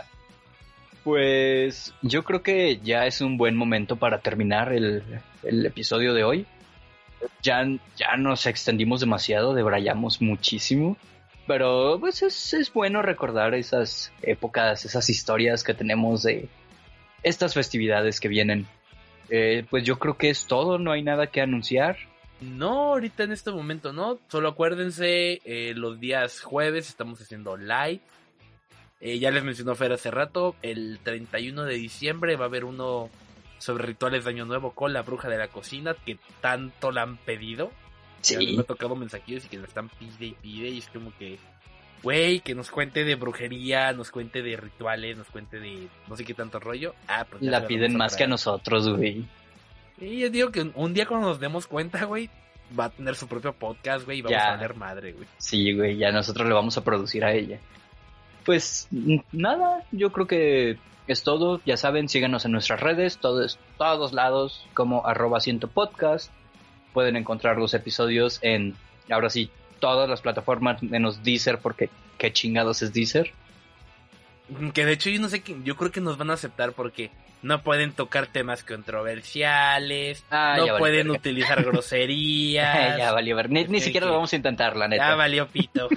Pues yo creo que ya es un buen momento para terminar el, episodio de hoy. Ya, ya nos extendimos demasiado, debrayamos muchísimo. Pero pues es, bueno recordar esas épocas, esas historias que tenemos de estas festividades que vienen. Eh, pues yo creo que es todo, no hay nada que anunciar. No, ahorita en este momento no. Solo acuérdense, eh, los días jueves estamos haciendo live eh, ya les mencionó Fer hace rato, el 31 de diciembre va a haber uno sobre rituales de Año Nuevo con la bruja de la cocina, que tanto la han pedido. Sí. Me ha tocado mensajillos y que me están pide y pide, y es como que, güey, que nos cuente de brujería, nos cuente de rituales, nos cuente de no sé qué tanto rollo. Ah, pues la piden más que a nosotros, güey. Y yo digo que un día cuando nos demos cuenta, güey, va a tener su propio podcast, güey, y vamos a tener madre, güey. Sí, güey, ya nosotros le vamos a producir a ella. Pues nada, yo creo que es todo. Ya saben, síganos en nuestras redes, todos, todos lados, como arroba ciento podcast. Pueden encontrar los episodios en, ahora sí, todas las plataformas menos Deezer, porque qué chingados es Deezer. Que de hecho yo no sé, yo creo que nos van a aceptar porque no pueden tocar temas controversiales, ah, no pueden utilizar groserías. ya valió ver, ni, ni siquiera lo vamos a intentar, la neta. Ya valió pito.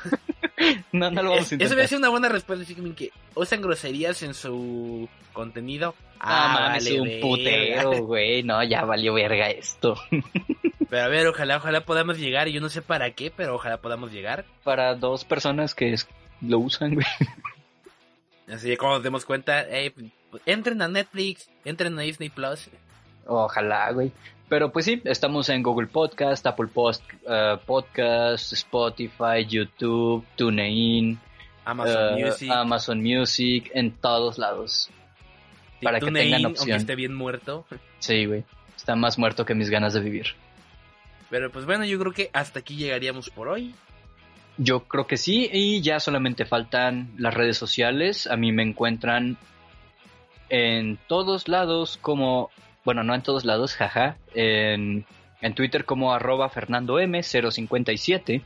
no, no lo vamos a intentar. Eso me hace una buena respuesta, que usan groserías en su contenido. Ah, ah mames, un puteo, güey. No, ya valió verga esto. Pero a ver, ojalá, ojalá podamos llegar. Yo no sé para qué, pero ojalá podamos llegar. Para dos personas que lo usan, güey. Así que cuando nos demos cuenta, entren a Netflix, entren a Disney Plus. Ojalá, güey. Pero pues sí, estamos en Google Podcast, Apple Post, uh, Podcast, Spotify, YouTube, TuneIn, Amazon uh, Music, Amazon Music, en todos lados. para que tengan opción. Aunque esté bien muerto. Sí, güey. Está más muerto que mis ganas de vivir. Pero pues bueno, yo creo que hasta aquí llegaríamos por hoy. Yo creo que sí, y ya solamente faltan las redes sociales. A mí me encuentran en todos lados como, bueno, no en todos lados, jaja, en, en Twitter como arroba fernandom057.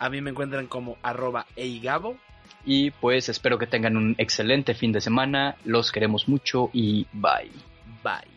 A mí me encuentran como arroba eigabo. Y pues espero que tengan un excelente fin de semana. Los queremos mucho y bye. Bye.